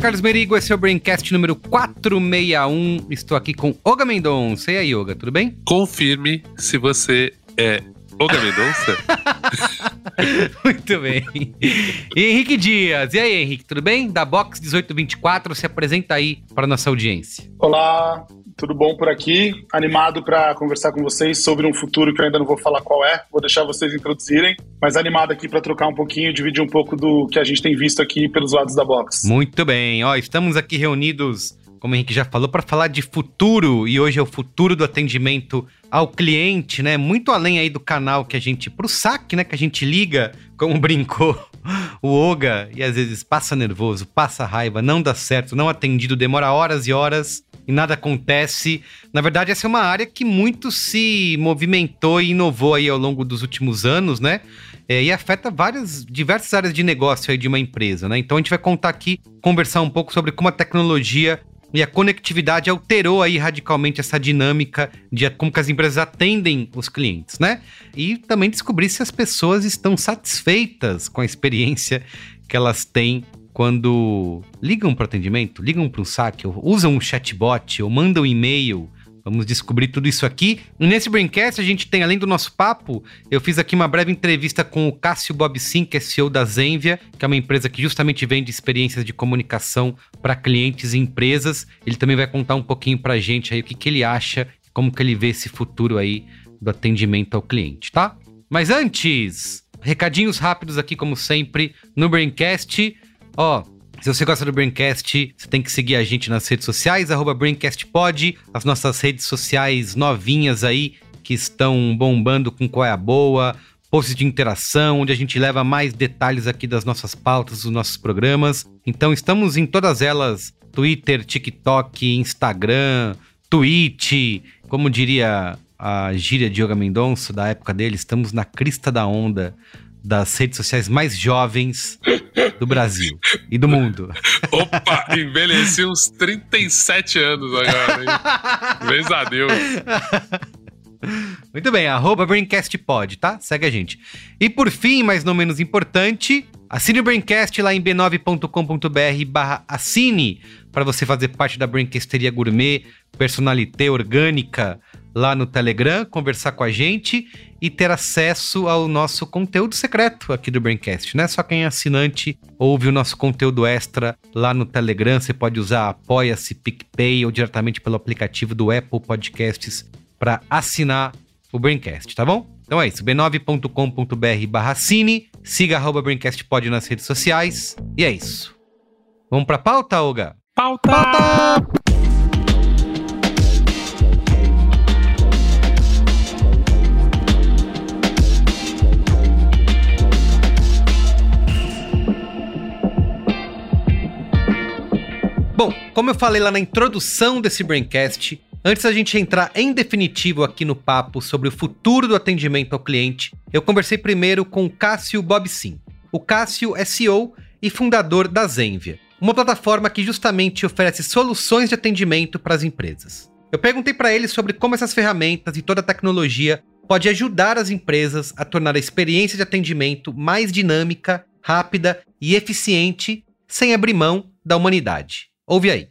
Carlos Merigo, esse é o Braincast número 461. Estou aqui com Olga Mendonça. E aí, Olga, tudo bem? Confirme se você é Olga Mendonça. Muito bem. E Henrique Dias. E aí, Henrique, tudo bem? Da Box 1824, se apresenta aí para nossa audiência. Olá, tudo bom por aqui? Animado para conversar com vocês sobre um futuro que eu ainda não vou falar qual é, vou deixar vocês introduzirem, mas animado aqui para trocar um pouquinho, dividir um pouco do que a gente tem visto aqui pelos lados da box. Muito bem, ó, estamos aqui reunidos, como o Henrique já falou, para falar de futuro e hoje é o futuro do atendimento ao cliente, né? Muito além aí do canal que a gente, pro saque, né, que a gente liga, como brincou o Oga, e às vezes passa nervoso, passa raiva, não dá certo, não atendido, demora horas e horas e nada acontece. Na verdade, essa é uma área que muito se movimentou e inovou aí ao longo dos últimos anos, né? É, e afeta várias, diversas áreas de negócio aí de uma empresa, né? Então a gente vai contar aqui, conversar um pouco sobre como a tecnologia e a conectividade alterou aí radicalmente essa dinâmica de como que as empresas atendem os clientes, né? E também descobrir se as pessoas estão satisfeitas com a experiência que elas têm quando ligam para atendimento, ligam para um saque, ou usam um chatbot, ou mandam um e-mail. Vamos descobrir tudo isso aqui. Nesse Braincast a gente tem, além do nosso papo, eu fiz aqui uma breve entrevista com o Cássio Bob Sim, que é CEO da Zenvia, que é uma empresa que justamente vende experiências de comunicação para clientes e empresas. Ele também vai contar um pouquinho para a gente aí o que, que ele acha, como que ele vê esse futuro aí do atendimento ao cliente, tá? Mas antes, recadinhos rápidos aqui, como sempre, no Braincast. Ó, se você gosta do Braincast, você tem que seguir a gente nas redes sociais, arroba BraincastPod, as nossas redes sociais novinhas aí, que estão bombando com qual é a boa, posts de interação, onde a gente leva mais detalhes aqui das nossas pautas, dos nossos programas. Então estamos em todas elas, Twitter, TikTok, Instagram, Twitch, como diria a gíria de Yoga Mendonça, da época dele, estamos na crista da onda das redes sociais mais jovens do Brasil e do mundo. Opa, envelheci uns 37 anos agora, hein? Beijo a Deus. Muito bem, arroba BraincastPod, tá? Segue a gente. E por fim, mas não menos importante, assine o Braincast lá em b9.com.br barra assine para você fazer parte da Braincasteria Gourmet, personalité orgânica, lá no Telegram, conversar com a gente e ter acesso ao nosso conteúdo secreto aqui do Braincast, né? Só quem é assinante ouve o nosso conteúdo extra lá no Telegram. Você pode usar Apoia-se, PicPay ou diretamente pelo aplicativo do Apple Podcasts para assinar o Braincast, tá bom? Então é isso, b9.com.br barra cine, siga arroba Braincastpod nas redes sociais e é isso. Vamos pra pauta, Olga? Pauta! pauta! Bom, como eu falei lá na introdução desse Braincast, antes da gente entrar em definitivo aqui no papo sobre o futuro do atendimento ao cliente, eu conversei primeiro com o Cássio Bob Sim. O Cássio é CEO e fundador da Zenvia, uma plataforma que justamente oferece soluções de atendimento para as empresas. Eu perguntei para ele sobre como essas ferramentas e toda a tecnologia pode ajudar as empresas a tornar a experiência de atendimento mais dinâmica, rápida e eficiente, sem abrir mão da humanidade. Ouve aí.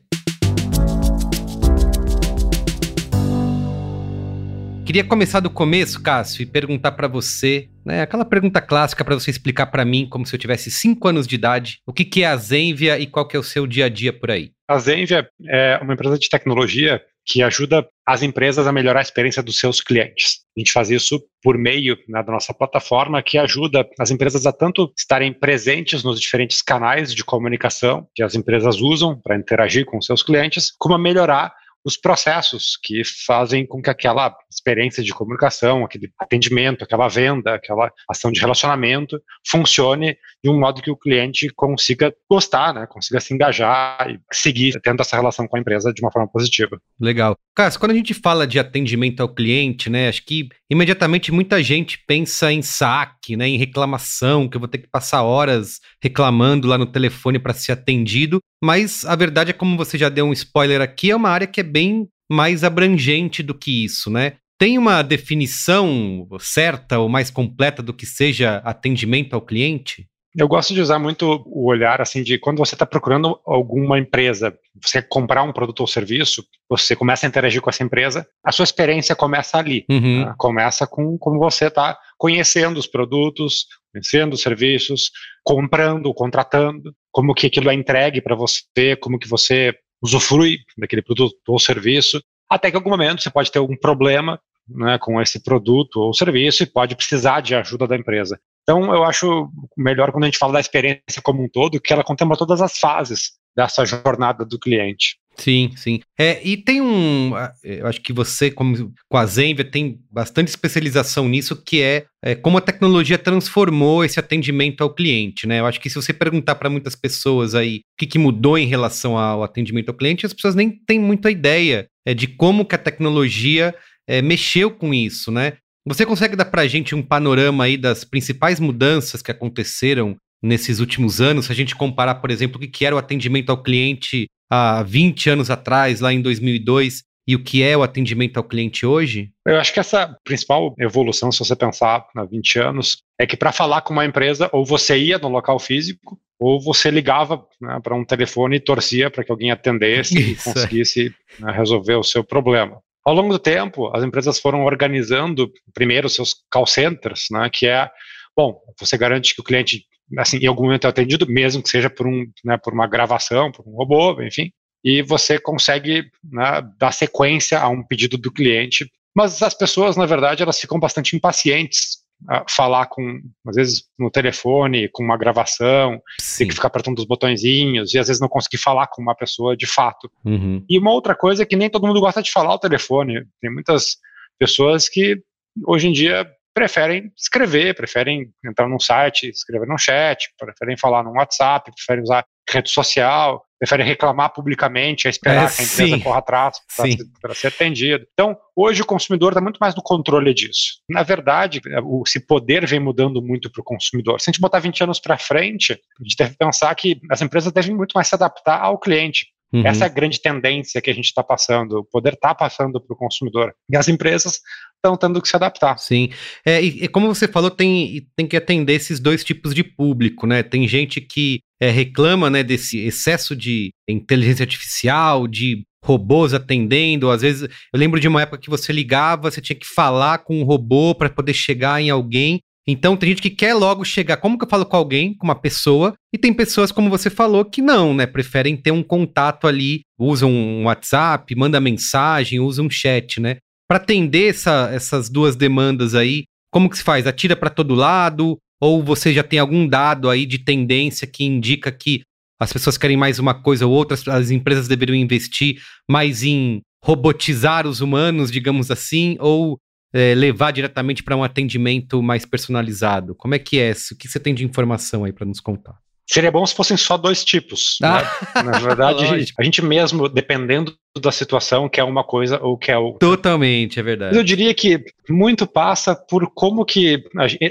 Queria começar do começo, Cássio, e perguntar para você, né, aquela pergunta clássica para você explicar para mim, como se eu tivesse 5 anos de idade, o que, que é a Zenvia e qual que é o seu dia a dia por aí. A Zenvia é uma empresa de tecnologia que ajuda as empresas a melhorar a experiência dos seus clientes. A gente faz isso por meio né, da nossa plataforma, que ajuda as empresas a tanto estarem presentes nos diferentes canais de comunicação que as empresas usam para interagir com seus clientes, como a melhorar os processos que fazem com que aquela experiência de comunicação, aquele atendimento, aquela venda, aquela ação de relacionamento funcione de um modo que o cliente consiga gostar, né, consiga se engajar e seguir tendo essa relação com a empresa de uma forma positiva. Legal. Cássio, quando a gente fala de atendimento ao cliente, né, acho que imediatamente muita gente pensa em saque, né, em reclamação, que eu vou ter que passar horas reclamando lá no telefone para ser atendido, mas a verdade é como você já deu um spoiler aqui, é uma área que é bem mais abrangente do que isso, né? Tem uma definição certa ou mais completa do que seja atendimento ao cliente? Eu gosto de usar muito o olhar assim de quando você está procurando alguma empresa, você comprar um produto ou serviço, você começa a interagir com essa empresa, a sua experiência começa ali. Uhum. Né? Começa com como você está conhecendo os produtos, conhecendo os serviços, comprando, contratando, como que aquilo é entregue para você, como que você usufrui daquele produto ou serviço, até que em algum momento você pode ter algum problema né, com esse produto ou serviço e pode precisar de ajuda da empresa. Então, eu acho melhor quando a gente fala da experiência como um todo, que ela contempla todas as fases dessa jornada do cliente. Sim, sim. É, e tem um. Eu acho que você, como, com a Zenvia, tem bastante especialização nisso, que é, é, como a tecnologia transformou esse atendimento ao cliente, né? Eu acho que se você perguntar para muitas pessoas aí o que, que, mudou em relação ao atendimento ao cliente, as pessoas nem têm muita ideia é, de como que a tecnologia é, mexeu com isso, né? Você consegue dar para a gente um panorama aí das principais mudanças que aconteceram nesses últimos anos? Se a gente comparar, por exemplo, o que era o atendimento ao cliente há 20 anos atrás, lá em 2002, e o que é o atendimento ao cliente hoje? Eu acho que essa principal evolução, se você pensar há 20 anos, é que para falar com uma empresa, ou você ia no local físico, ou você ligava né, para um telefone e torcia para que alguém atendesse Isso, e é. conseguisse né, resolver o seu problema. Ao longo do tempo, as empresas foram organizando primeiro seus call centers, né, que é, bom, você garante que o cliente, assim, em algum momento é atendido, mesmo que seja por, um, né, por uma gravação, por um robô, enfim, e você consegue né, dar sequência a um pedido do cliente. Mas as pessoas, na verdade, elas ficam bastante impacientes falar com, às vezes, no telefone, com uma gravação, Sim. tem que ficar apertando os botõezinhos, e às vezes não conseguir falar com uma pessoa de fato. Uhum. E uma outra coisa é que nem todo mundo gosta de falar ao telefone. Tem muitas pessoas que hoje em dia preferem escrever, preferem entrar num site, escrever num chat, preferem falar no WhatsApp, preferem usar rede social, preferem reclamar publicamente, a esperar é, que a empresa sim. corra atrás para ser, ser atendido. Então, hoje o consumidor está muito mais no controle disso. Na verdade, o, esse poder vem mudando muito para o consumidor. Se a gente botar 20 anos para frente, a gente deve pensar que as empresas devem muito mais se adaptar ao cliente. Uhum. Essa é a grande tendência que a gente está passando. O poder está passando para o consumidor. E as empresas estão tendo que se adaptar. Sim. É, e, e, como você falou, tem, tem que atender esses dois tipos de público, né? Tem gente que é, reclama né, desse excesso de inteligência artificial, de robôs atendendo. Às vezes, eu lembro de uma época que você ligava, você tinha que falar com um robô para poder chegar em alguém. Então tem gente que quer logo chegar, como que eu falo com alguém, com uma pessoa, e tem pessoas, como você falou, que não, né? Preferem ter um contato ali, usam um WhatsApp, manda mensagem, usam um chat, né? Para atender essa, essas duas demandas aí, como que se faz? Atira para todo lado? Ou você já tem algum dado aí de tendência que indica que as pessoas querem mais uma coisa ou outra, as empresas deveriam investir mais em robotizar os humanos, digamos assim, ou é, levar diretamente para um atendimento mais personalizado? Como é que é? O que você tem de informação aí para nos contar? Seria bom se fossem só dois tipos. Ah. Né? Na verdade, a gente mesmo, dependendo da situação, quer uma coisa ou quer outra. Totalmente, é verdade. Eu diria que muito passa por como que,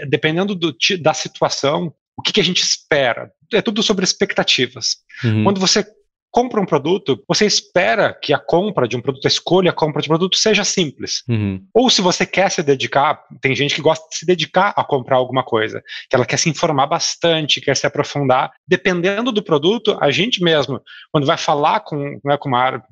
dependendo do, da situação, o que, que a gente espera. É tudo sobre expectativas. Uhum. Quando você compra um produto, você espera que a compra de um produto, a escolha, a compra de um produto seja simples. Uhum. Ou se você quer se dedicar, tem gente que gosta de se dedicar a comprar alguma coisa, que ela quer se informar bastante, quer se aprofundar. Dependendo do produto, a gente mesmo, quando vai falar com, né, com, uma,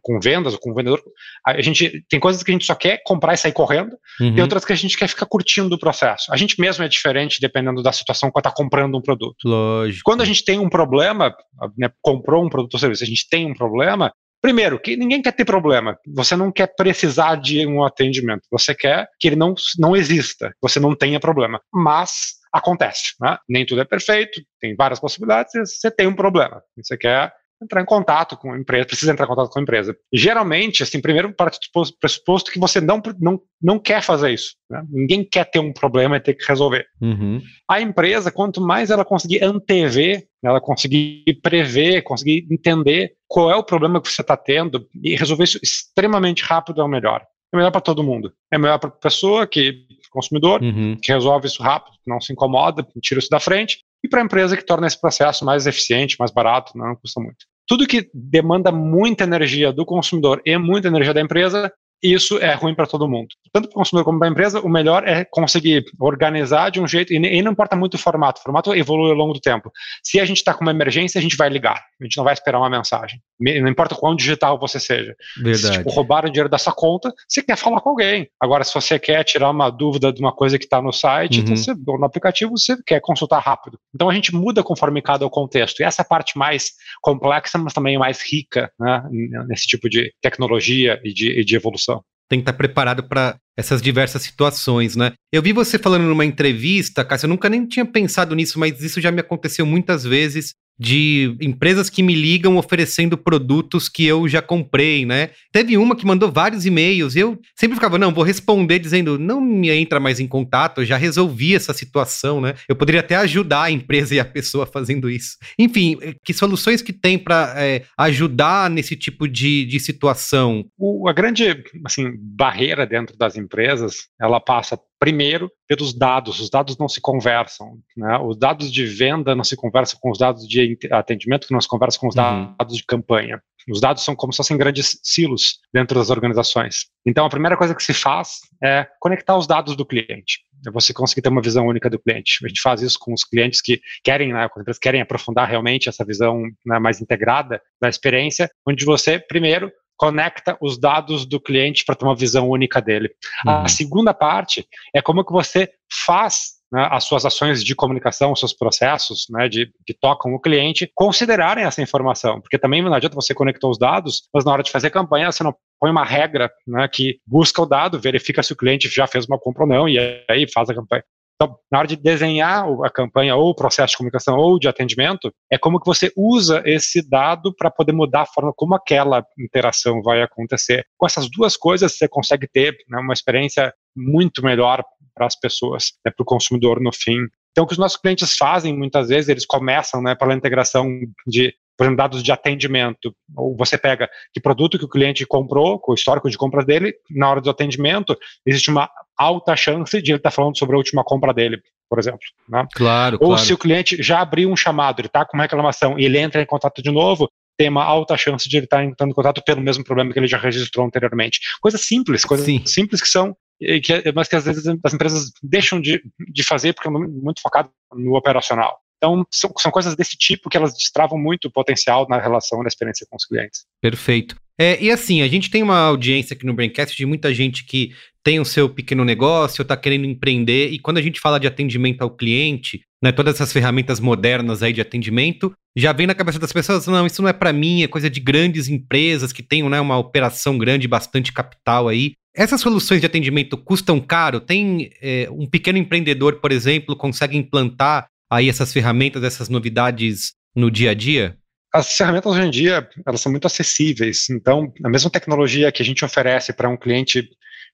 com vendas ou com um vendedor, a gente tem coisas que a gente só quer comprar e sair correndo, uhum. e outras que a gente quer ficar curtindo o processo. A gente mesmo é diferente dependendo da situação quando está comprando um produto. Lógico. Quando a gente tem um problema, né, comprou um produto ou se a gente tem um problema, primeiro, que ninguém quer ter problema. Você não quer precisar de um atendimento. Você quer que ele não, não exista, você não tenha problema. Mas acontece, né? Nem tudo é perfeito, tem várias possibilidades, você tem um problema. Você quer entrar em contato com a empresa, precisa entrar em contato com a empresa. E, geralmente, assim, primeiro parte do pressuposto que você não, não, não quer fazer isso. Né? Ninguém quer ter um problema e ter que resolver. Uhum. A empresa, quanto mais ela conseguir antever, ela conseguir prever, conseguir entender qual é o problema que você está tendo e resolver isso extremamente rápido é o melhor. É melhor para todo mundo. É melhor para a pessoa que consumidor, Uhum. que resolve isso rápido, não se incomoda, tira isso da frente, e para a empresa que torna esse processo mais eficiente, mais barato, não custa muito. Tudo que demanda muita energia do consumidor e muita energia da empresa isso é ruim para todo mundo. Tanto para o consumidor como para a empresa, o melhor é conseguir organizar de um jeito, e, não importa muito o formato, o formato evolui ao longo do tempo. Se a gente está com uma emergência, a gente vai ligar, a gente não vai esperar uma mensagem. Não importa quão digital você seja. Verdade. Se tipo, roubaram dinheiro da sua conta, você quer falar com alguém. Agora, se você quer tirar uma dúvida de uma coisa que está no site, uhum. então você, ou no aplicativo, você quer consultar rápido. Então a gente muda conforme cada o contexto. E essa parte mais complexa, mas também mais rica né, nesse tipo de tecnologia e de, e de evolução tem que estar preparado para essas diversas situações, né? Eu vi você falando numa entrevista, Cássio, eu nunca nem tinha pensado nisso, mas isso já me aconteceu muitas vezes de empresas que me ligam oferecendo produtos que eu já comprei, né? Teve uma que mandou vários e-mails e eu sempre ficava, não, vou responder dizendo, não me entra mais em contato, eu já resolvi essa situação, né? Eu poderia até ajudar a empresa e a pessoa fazendo isso. Enfim, que soluções que tem para é, ajudar nesse tipo de, de situação? O, a grande assim, barreira dentro das empresas, ela passa primeiro pelos dados. Os dados não se conversam. Né? Os dados de venda não se conversam com os dados de atendimento, que não se conversam com os uhum. dados de campanha. Os dados são como se fossem grandes silos dentro das organizações. Então, a primeira coisa que se faz é conectar os dados do cliente. É você conseguir ter uma visão única do cliente. A gente faz isso com os clientes que querem, né, com as empresas querem aprofundar realmente essa visão né, mais integrada da experiência, onde você, primeiro, conecta os dados do cliente para ter uma visão única dele. Uhum. A segunda parte é como que você faz né, as suas ações de comunicação, os seus processos né, de, que tocam o cliente, considerarem essa informação, porque também não adianta você conectar os dados, mas na hora de fazer campanha você não põe uma regra né, que busca o dado, verifica se o cliente já fez uma compra ou não, e aí faz a campanha. Então, na hora de desenhar a campanha ou o processo de comunicação ou de atendimento, é como que você usa esse dado para poder mudar a forma como aquela interação vai acontecer. Com essas duas coisas, você consegue ter né, uma experiência muito melhor para as pessoas, né, para o consumidor no fim. Então, o que os nossos clientes fazem, muitas vezes, eles começam né, pela integração de por exemplo, dados de atendimento. Ou você pega que produto que o cliente comprou, com o histórico de compras dele, na hora do atendimento, existe uma alta chance de ele estar tá falando sobre a última compra dele, por exemplo. Né? Claro, Ou claro. se o cliente já abriu um chamado, ele está com uma reclamação e ele entra em contato de novo, tem uma alta chance de ele estar tá entrando em contato pelo mesmo problema que ele já registrou anteriormente. Coisas simples, coisas Sim. simples que são que, mas que às vezes as empresas deixam de, de fazer porque é muito focado no operacional. Então, são, são, coisas desse tipo que elas destravam muito o potencial na relação, na experiência com os clientes. Perfeito. É, e assim, a gente tem uma audiência aqui no Braincast de muita gente que tem o seu pequeno negócio, está querendo empreender, e quando a gente fala de atendimento ao cliente, né, todas essas ferramentas modernas aí de atendimento, já vem na cabeça das pessoas, não, isso não é para mim, é coisa de grandes empresas que têm né, uma operação grande, bastante capital aí. Essas soluções de atendimento custam caro? Tem é, um pequeno empreendedor, por exemplo, consegue implantar aí essas ferramentas, essas novidades no dia a dia? As ferramentas hoje em dia, elas são muito acessíveis. Então, a mesma tecnologia que a gente oferece para um cliente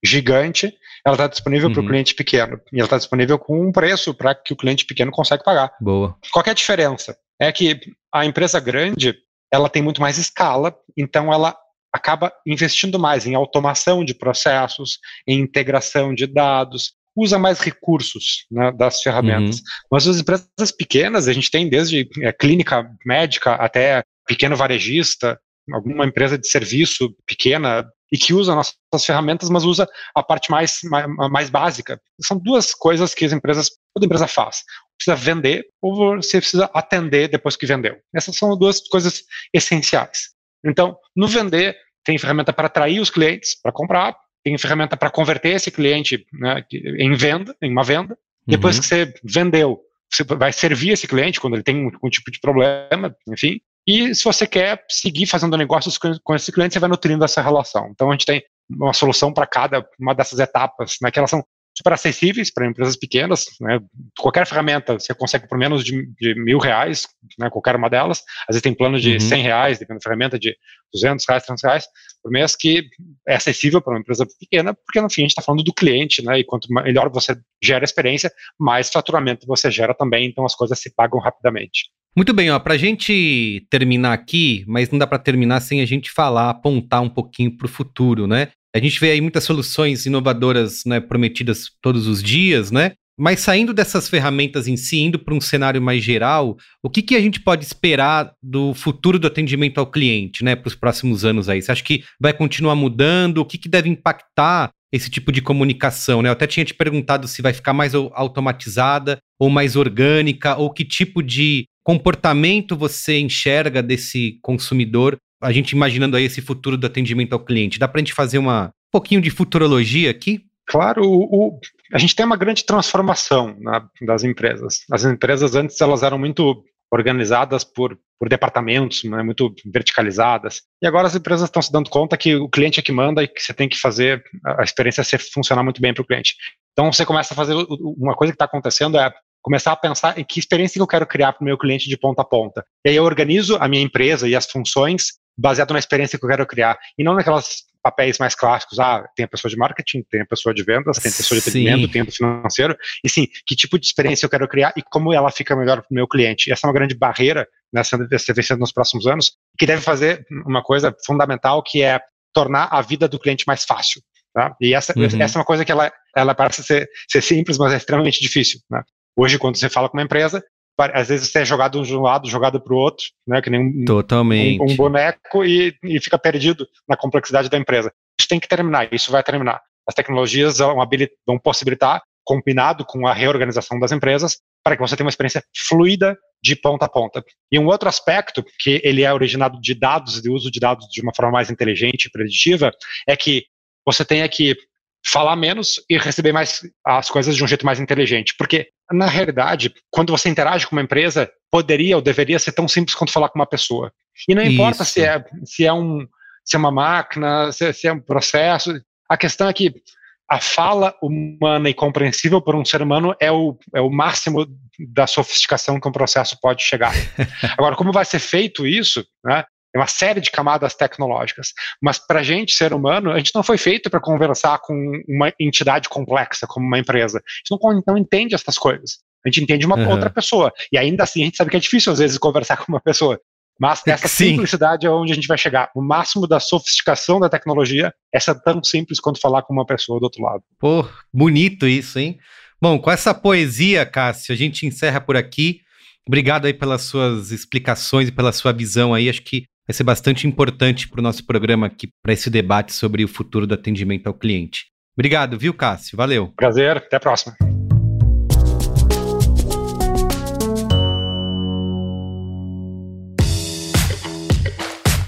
gigante, ela está disponível Uhum. para o cliente pequeno. E ela está disponível com um preço para que o cliente pequeno consegue pagar. Boa. Qual é a diferença? É que a empresa grande, ela tem muito mais escala, então ela acaba investindo mais em automação de processos, em integração de dados, usa mais recursos né, das ferramentas. Uhum. Mas as empresas pequenas, a gente tem desde é, clínica médica até pequeno varejista, alguma empresa de serviço pequena e que usa nossas ferramentas, mas usa a parte mais, mais, mais básica. São duas coisas que as empresas, toda empresa faz. Precisa vender ou você precisa atender depois que vendeu. Essas são duas coisas essenciais. Então, no vender, tem ferramenta para atrair os clientes para comprar, tem ferramenta para converter esse cliente né, em venda, em uma venda. Depois Uhum. que você vendeu, você vai servir esse cliente quando ele tem algum tipo de problema, enfim. E se você quer seguir fazendo negócios com, esse cliente, você vai nutrindo essa relação. Então a gente tem uma solução para cada uma dessas etapas, né, que elas são super acessíveis para empresas pequenas. Né? Qualquer ferramenta você consegue por menos de, de mil reais, né? qualquer uma delas. Às vezes tem plano de uhum. 100 reais, dependendo da ferramenta, de 200 reais, 300 reais por mês, que é acessível para uma empresa pequena, porque no fim a gente está falando do cliente, né? E quanto melhor você gera experiência, mais faturamento você gera também, então as coisas se pagam rapidamente. Muito bem, ó, pra gente terminar aqui, mas não dá para terminar sem a gente falar, apontar um pouquinho para o futuro, né? A gente vê aí muitas soluções inovadoras, né, prometidas todos os dias, né? Mas saindo dessas ferramentas em si, indo para um cenário mais geral, o que, que a gente pode esperar do futuro do atendimento ao cliente, né, para os próximos anos aí? Você acha que vai continuar mudando? O que, que deve impactar esse tipo de comunicação, né? Eu até tinha te perguntado se vai ficar mais automatizada ou mais orgânica, ou que tipo de comportamento você enxerga desse consumidor, a gente imaginando aí esse futuro do atendimento ao cliente? Dá para a gente fazer uma, um pouquinho de futurologia aqui? Claro, o, o, a gente tem uma grande transformação na, das empresas. As empresas antes elas eram muito organizadas por, por departamentos, né, muito verticalizadas. E agora as empresas estão se dando conta que o cliente é que manda e que você tem que fazer a experiência ser, funcionar muito bem para o cliente. Então você começa a fazer uma coisa que está acontecendo é começar a pensar em que experiência que eu quero criar para o meu cliente de ponta a ponta. E aí eu organizo a minha empresa e as funções baseado na experiência que eu quero criar e não naquelas papéis mais clássicos. Ah, tem a pessoa de marketing, tem a pessoa de vendas, tem a pessoa de atendimento, tem o financeiro. E sim, que tipo de experiência eu quero criar e como ela fica melhor para o meu cliente. E essa é uma grande barreira nessa né, vencendo nos próximos anos, que deve fazer uma coisa fundamental que é tornar a vida do cliente mais fácil. Tá? E essa, uhum. essa é uma coisa que ela, ela parece ser, ser simples, mas é extremamente difícil. Né? Hoje, quando você fala com uma empresa, às vezes você é jogado de um lado, jogado para o outro, né, que nem um, Totalmente. um, um boneco e, e, fica perdido na complexidade da empresa. Isso tem que terminar, isso vai terminar. As tecnologias vão, vão possibilitar, combinado com a reorganização das empresas, para que você tenha uma experiência fluida de ponta a ponta. E um outro aspecto, que ele é originado de dados, de uso de dados de uma forma mais inteligente e preditiva, é que você tenha que falar menos e receber mais as coisas de um jeito mais inteligente. Porque, na realidade, quando você interage com uma empresa, poderia ou deveria ser tão simples quanto falar com uma pessoa. E não importa se é, se é, um, se é uma máquina, se, se é um processo. A questão é que a fala humana e compreensível por um ser humano é o, é o máximo da sofisticação que um processo pode chegar. Agora, como vai ser feito isso, né, é uma série de camadas tecnológicas. Mas para a gente, ser humano, a gente não foi feito para conversar com uma entidade complexa como uma empresa. A gente não, não entende essas coisas. A gente entende uma uhum. outra pessoa. E ainda assim, a gente sabe que é difícil, às vezes, conversar com uma pessoa. Mas essa Sim. simplicidade é onde a gente vai chegar. O máximo da sofisticação da tecnologia é ser tão simples quanto falar com uma pessoa do outro lado. Pô, bonito isso, hein? Bom, com essa poesia, Cássio, a gente encerra por aqui. Obrigado aí pelas suas explicações e pela sua visão aí. Acho que vai ser bastante importante para o nosso programa aqui, para esse debate sobre o futuro do atendimento ao cliente. Obrigado, viu, Cássio? Valeu. Prazer, até a próxima.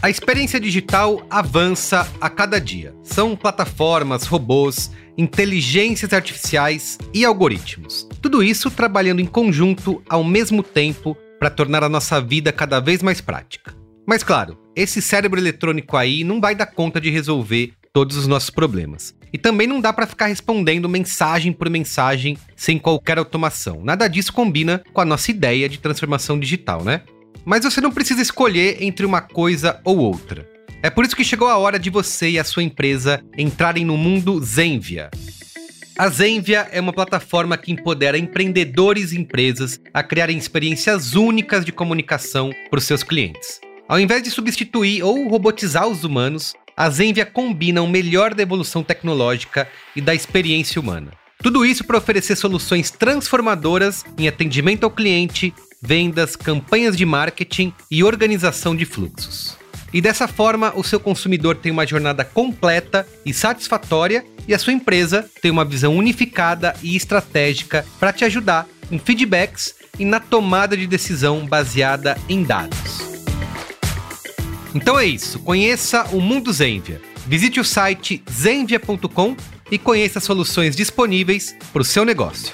A experiência digital avança a cada dia. São plataformas, robôs, inteligências artificiais e algoritmos. Tudo isso trabalhando em conjunto ao mesmo tempo para tornar a nossa vida cada vez mais prática. Mas claro, esse cérebro eletrônico aí não vai dar conta de resolver todos os nossos problemas. E também não dá para ficar respondendo mensagem por mensagem sem qualquer automação. Nada disso combina com a nossa ideia de transformação digital, né? Mas você não precisa escolher entre uma coisa ou outra. É por isso que chegou a hora de você e a sua empresa entrarem no mundo Zenvia. A Zenvia é uma plataforma que empodera empreendedores e empresas a criarem experiências únicas de comunicação para os seus clientes. Ao invés de substituir ou robotizar os humanos, a Zenvia combina o melhor da evolução tecnológica e da experiência humana. Tudo isso para oferecer soluções transformadoras em atendimento ao cliente, vendas, campanhas de marketing e organização de fluxos. E dessa forma, o seu consumidor tem uma jornada completa e satisfatória e a sua empresa tem uma visão unificada e estratégica para te ajudar em feedbacks e na tomada de decisão baseada em dados. Então é isso, conheça o mundo Zenvia. Visite o site zenvia.com e conheça as soluções disponíveis para o seu negócio.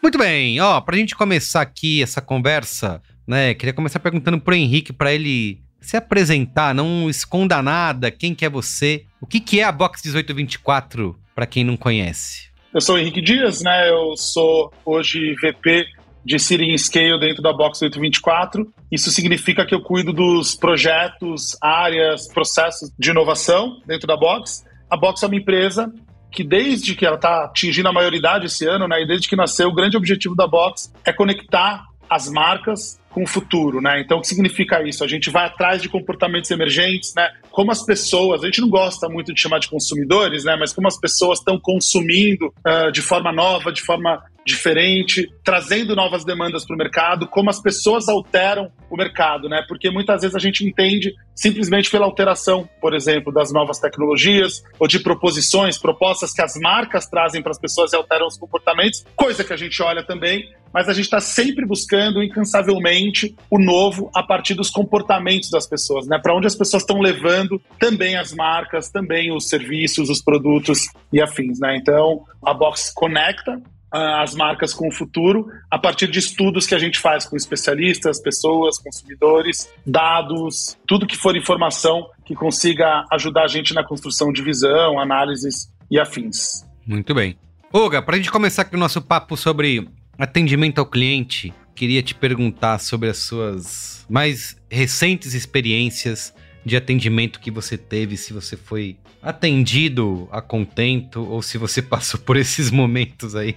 Muito bem, ó, para a gente começar aqui essa conversa, né, queria começar perguntando pro Henrique para ele se apresentar, não esconda nada, quem que é você, o que, que é a Box 1824, para quem não conhece. Eu sou o Henrique Dias, né? Eu sou hoje VP de Seeding Scale dentro da Box 824. Isso significa que eu cuido dos projetos, áreas, processos de inovação dentro da Box. A Box é uma empresa que desde que ela está atingindo a maioridade esse ano, né, e desde que nasceu, o grande objetivo da Box é conectar as marcas com o futuro, né? Então, o que significa isso? A gente vai atrás de comportamentos emergentes, né? Como as pessoas, a gente não gosta muito de chamar de consumidores, né? Mas como as pessoas estão consumindo uh, de forma nova, de forma diferente, trazendo novas demandas para o mercado, como as pessoas alteram o mercado, né? Porque muitas vezes a gente entende simplesmente pela alteração, por exemplo, das novas tecnologias ou de proposições, propostas que as marcas trazem para as pessoas e alteram os comportamentos, coisa que a gente olha também mas a gente está sempre buscando incansavelmente o novo a partir dos comportamentos das pessoas, né? Para onde as pessoas estão levando também as marcas, também os serviços, os produtos e afins, né? Então, a Box conecta as marcas com o futuro a partir de estudos que a gente faz com especialistas, pessoas, consumidores, dados, tudo que for informação que consiga ajudar a gente na construção de visão, análises e afins. Muito bem. Olga, para a gente começar aqui o nosso papo sobre Atendimento ao cliente, queria te perguntar sobre as suas mais recentes experiências de atendimento que você teve, se você foi atendido a contento ou se você passou por esses momentos aí.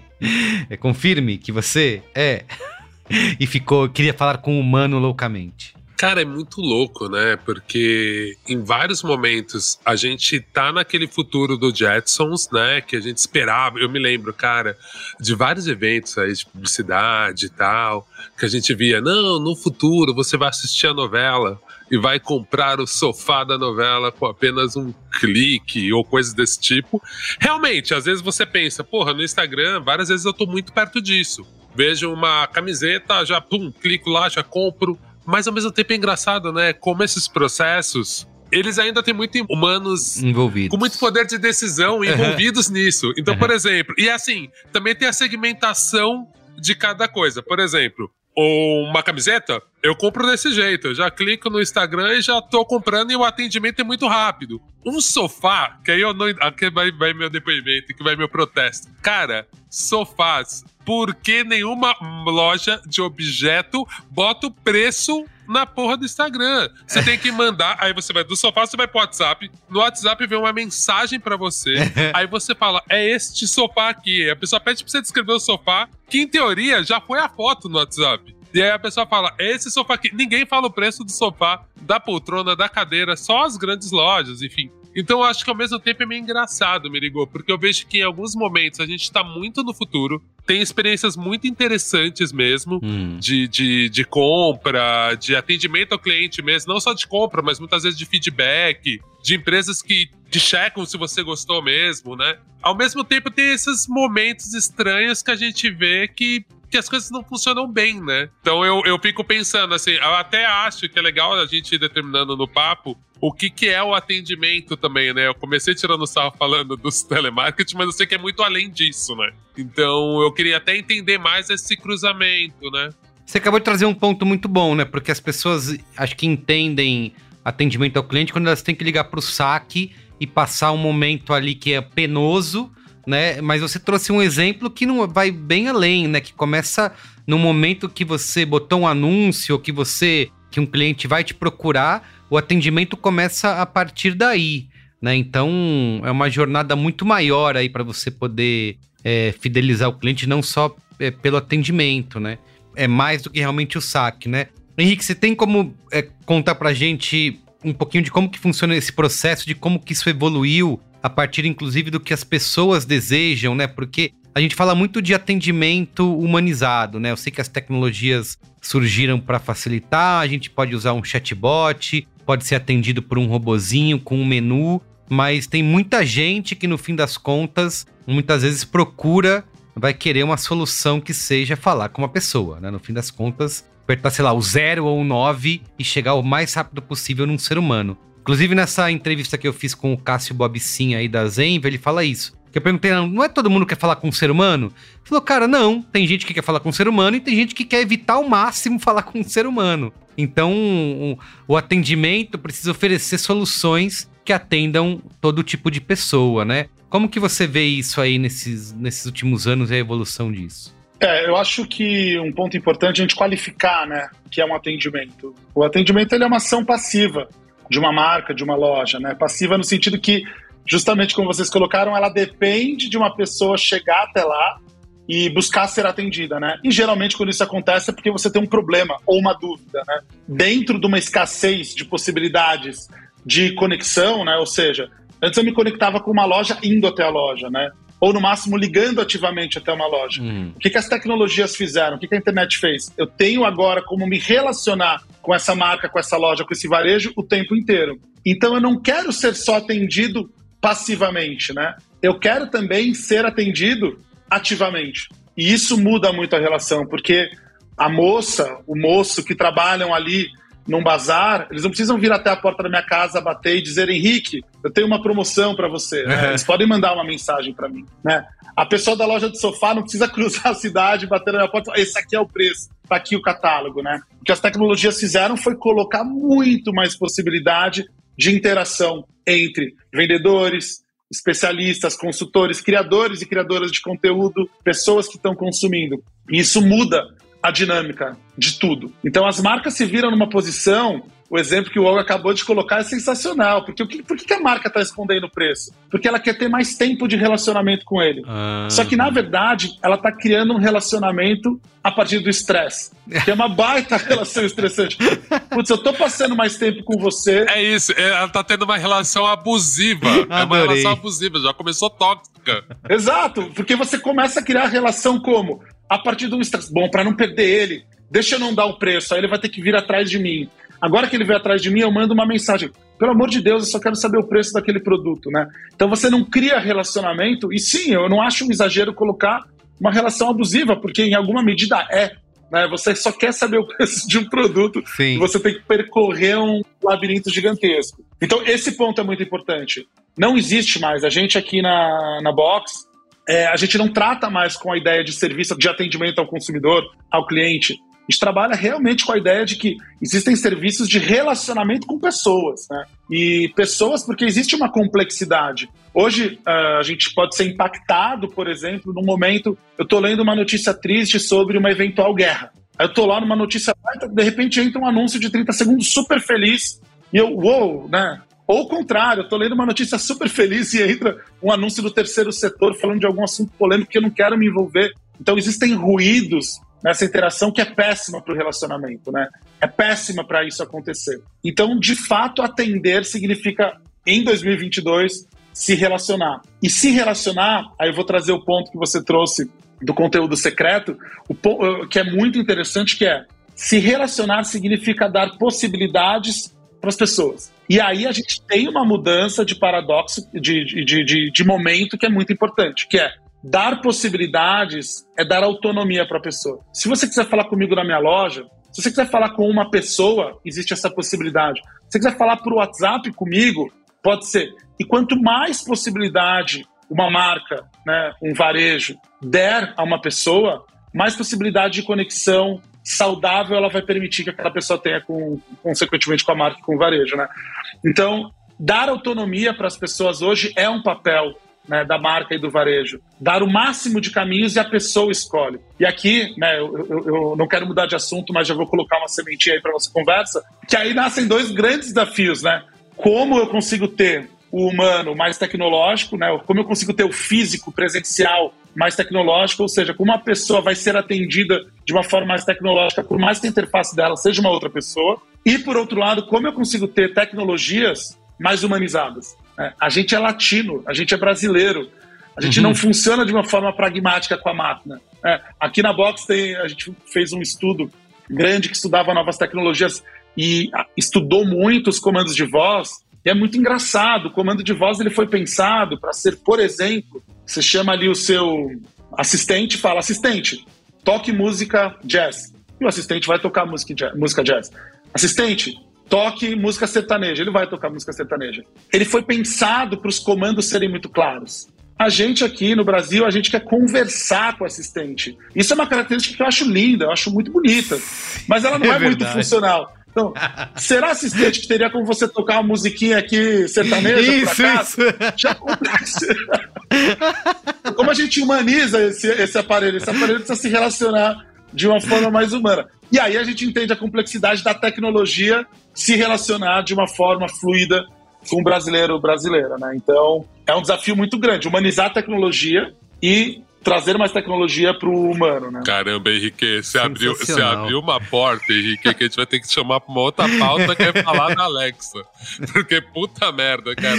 É, confirme que você é e ficou, queria falar com o humano loucamente. Cara, é muito louco, né? Porque em vários momentos a gente tá naquele futuro do Jetsons, né? Que a gente esperava. Eu me lembro, cara, de vários eventos aí de publicidade e tal, que a gente via, não, no futuro você vai assistir a novela e vai comprar o sofá da novela com apenas um clique ou coisas desse tipo. Realmente, às vezes você pensa, porra, no Instagram, várias vezes eu tô muito perto disso. Vejo uma camiseta, já pum, clico lá, já compro mas ao mesmo tempo é engraçado, né? Como esses processos eles ainda têm muito humanos envolvidos. Com muito poder de decisão envolvidos uhum. nisso. Então, uhum. por exemplo, e assim, também tem a segmentação de cada coisa. Por exemplo, ou uma camiseta, eu compro desse jeito. Eu já clico no Instagram e já tô comprando e o atendimento é muito rápido. Um sofá, que aí eu não. Aqui vai, vai meu depoimento, que vai meu protesto. Cara, sofás. Por que nenhuma loja de objeto bota o preço na porra do Instagram. Você tem que mandar, aí você vai do sofá, você vai pro WhatsApp. No WhatsApp vem uma mensagem para você. aí você fala, é este sofá aqui. A pessoa pede pra você descrever o sofá, que em teoria já foi a foto no WhatsApp. E aí a pessoa fala, esse sofá aqui. Ninguém fala o preço do sofá, da poltrona, da cadeira, só as grandes lojas, enfim. Então eu acho que ao mesmo tempo é meio engraçado, me ligou, porque eu vejo que em alguns momentos a gente tá muito no futuro, tem experiências muito interessantes mesmo hum. de, de, de compra, de atendimento ao cliente mesmo, não só de compra, mas muitas vezes de feedback, de empresas que te checam se você gostou mesmo, né? Ao mesmo tempo tem esses momentos estranhos que a gente vê que que as coisas não funcionam bem, né? Então eu, eu fico pensando assim, eu até acho que é legal a gente ir determinando no papo o que, que é o atendimento também, né? Eu comecei tirando sarro falando dos telemarketing, mas eu sei que é muito além disso, né? Então eu queria até entender mais esse cruzamento, né? Você acabou de trazer um ponto muito bom, né? Porque as pessoas acho que entendem atendimento ao cliente quando elas têm que ligar para o saque e passar um momento ali que é penoso né? Mas você trouxe um exemplo que não vai bem além, né? Que começa no momento que você botou um anúncio, que você que um cliente vai te procurar, o atendimento começa a partir daí, né? Então é uma jornada muito maior aí para você poder é, fidelizar o cliente, não só é, pelo atendimento, né? É mais do que realmente o saque, né? Henrique, você tem como é, contar pra gente um pouquinho de como que funciona esse processo, de como que isso evoluiu a partir inclusive do que as pessoas desejam, né? Porque a gente fala muito de atendimento humanizado, né? Eu sei que as tecnologias surgiram para facilitar, a gente pode usar um chatbot, pode ser atendido por um robozinho com um menu, mas tem muita gente que no fim das contas, muitas vezes procura, vai querer uma solução que seja falar com uma pessoa, né? No fim das contas, apertar, sei lá, o zero ou o nove e chegar o mais rápido possível num ser humano. Inclusive, nessa entrevista que eu fiz com o Cássio Bobicin aí da Zenva, ele fala isso. Que eu perguntei, não é todo mundo que quer falar com um ser humano? Ele falou, cara, não. Tem gente que quer falar com um ser humano e tem gente que quer evitar ao máximo falar com um ser humano. Então, o, atendimento precisa oferecer soluções que atendam todo tipo de pessoa, né? Como que você vê isso aí nesses, nesses últimos anos e a evolução disso? É, eu acho que um ponto importante é a gente qualificar, né, que é um atendimento. O atendimento ele é uma ação passiva de uma marca, de uma loja, né? Passiva no sentido que, justamente como vocês colocaram, ela depende de uma pessoa chegar até lá e buscar ser atendida, né? E geralmente quando isso acontece é porque você tem um problema ou uma dúvida, né? Dentro de uma escassez de possibilidades de conexão, né? Ou seja, antes eu me conectava com uma loja indo até a loja, né? Ou no máximo ligando ativamente até uma loja. Hum. O que, que as tecnologias fizeram? O que, que a internet fez? Eu tenho agora como me relacionar com essa marca, com essa loja, com esse varejo o tempo inteiro. Então eu não quero ser só atendido passivamente, né? Eu quero também ser atendido ativamente. E isso muda muito a relação, porque a moça, o moço que trabalham ali num bazar, eles não precisam vir até a porta da minha casa, bater e dizer, Henrique, eu tenho uma promoção para você. Né? Eles podem mandar uma mensagem para mim. Né? A pessoa da loja de sofá não precisa cruzar a cidade, bater na minha porta, esse aqui é o preço, tá aqui o catálogo. Né? O que as tecnologias fizeram foi colocar muito mais possibilidade de interação entre vendedores, especialistas, consultores, criadores e criadoras de conteúdo, pessoas que estão consumindo. E isso muda a dinâmica de tudo. Então as marcas se viram numa posição o exemplo que o Olga acabou de colocar é sensacional. Porque o que, por que a marca está escondendo o preço? Porque ela quer ter mais tempo de relacionamento com ele. Ah. Só que, na verdade, ela está criando um relacionamento a partir do estresse. Que é uma baita relação estressante. Putz, eu tô passando mais tempo com você. É isso, é, ela tá tendo uma relação abusiva. é uma relação abusiva, já começou tóxica. Exato, porque você começa a criar relação como? A partir do estresse. Bom, para não perder ele, deixa eu não dar o preço, aí ele vai ter que vir atrás de mim. Agora que ele veio atrás de mim, eu mando uma mensagem. Pelo amor de Deus, eu só quero saber o preço daquele produto, né? Então você não cria relacionamento, e sim, eu não acho um exagero colocar uma relação abusiva, porque em alguma medida é. Né? Você só quer saber o preço de um produto sim. e você tem que percorrer um labirinto gigantesco. Então, esse ponto é muito importante. Não existe mais. A gente aqui na, na Box, é, a gente não trata mais com a ideia de serviço de atendimento ao consumidor, ao cliente. A gente trabalha realmente com a ideia de que existem serviços de relacionamento com pessoas, né? E pessoas, porque existe uma complexidade. Hoje, uh, a gente pode ser impactado, por exemplo, num momento. Eu estou lendo uma notícia triste sobre uma eventual guerra. Aí eu estou lá numa notícia, de repente entra um anúncio de 30 segundos super feliz, e eu, uou, né? Ou o contrário, estou lendo uma notícia super feliz e entra um anúncio do terceiro setor falando de algum assunto polêmico que eu não quero me envolver. Então, existem ruídos nessa interação que é péssima para o relacionamento, né? É péssima para isso acontecer. Então, de fato, atender significa, em 2022, se relacionar. E se relacionar, aí eu vou trazer o ponto que você trouxe do conteúdo secreto, o, que é muito interessante, que é se relacionar significa dar possibilidades para as pessoas. E aí a gente tem uma mudança de paradoxo, de, de, de, de momento que é muito importante, que é Dar possibilidades é dar autonomia para a pessoa. Se você quiser falar comigo na minha loja, se você quiser falar com uma pessoa, existe essa possibilidade. Se você quiser falar por WhatsApp comigo, pode ser. E quanto mais possibilidade uma marca, né, um varejo, der a uma pessoa, mais possibilidade de conexão saudável ela vai permitir que aquela pessoa tenha, com, consequentemente, com a marca e com o varejo. Né? Então, dar autonomia para as pessoas hoje é um papel né, da marca e do varejo. Dar o máximo de caminhos e a pessoa escolhe. E aqui, né, eu, eu, eu não quero mudar de assunto, mas já vou colocar uma sementinha aí para nossa conversa, que aí nascem dois grandes desafios, né? Como eu consigo ter o humano mais tecnológico, né? Como eu consigo ter o físico presencial mais tecnológico, ou seja, como uma pessoa vai ser atendida de uma forma mais tecnológica, por mais que a interface dela seja uma outra pessoa. E, por outro lado, como eu consigo ter tecnologias mais humanizadas. É, a gente é latino, a gente é brasileiro, a gente uhum. não funciona de uma forma pragmática com a máquina. É, aqui na Box tem, a gente fez um estudo grande que estudava novas tecnologias e estudou muito os comandos de voz. E é muito engraçado, o comando de voz ele foi pensado para ser, por exemplo, você chama ali o seu assistente e fala, assistente, toque música jazz. E o assistente vai tocar música jazz. Música jazz. Assistente, toque música sertaneja. Ele vai tocar música sertaneja. Ele foi pensado para os comandos serem muito claros. A gente aqui no Brasil, a gente quer conversar com o assistente. Isso é uma característica que eu acho linda, eu acho muito bonita. Mas ela não é, é muito funcional. Então, será assistente que teria como você tocar uma musiquinha aqui sertaneja isso? Isso. Já acontece. Como a gente humaniza esse, esse aparelho? Esse aparelho precisa se relacionar de uma forma mais humana. E aí a gente entende a complexidade da tecnologia se relacionar de uma forma fluida com o brasileiro brasileira, né? Então, é um desafio muito grande, humanizar a tecnologia e trazer mais tecnologia para o humano, né? Caramba, Henrique, você abriu, você abriu uma porta, Henrique, que a gente vai ter que chamar para uma outra pauta que é falar da Alexa. Porque puta merda, cara.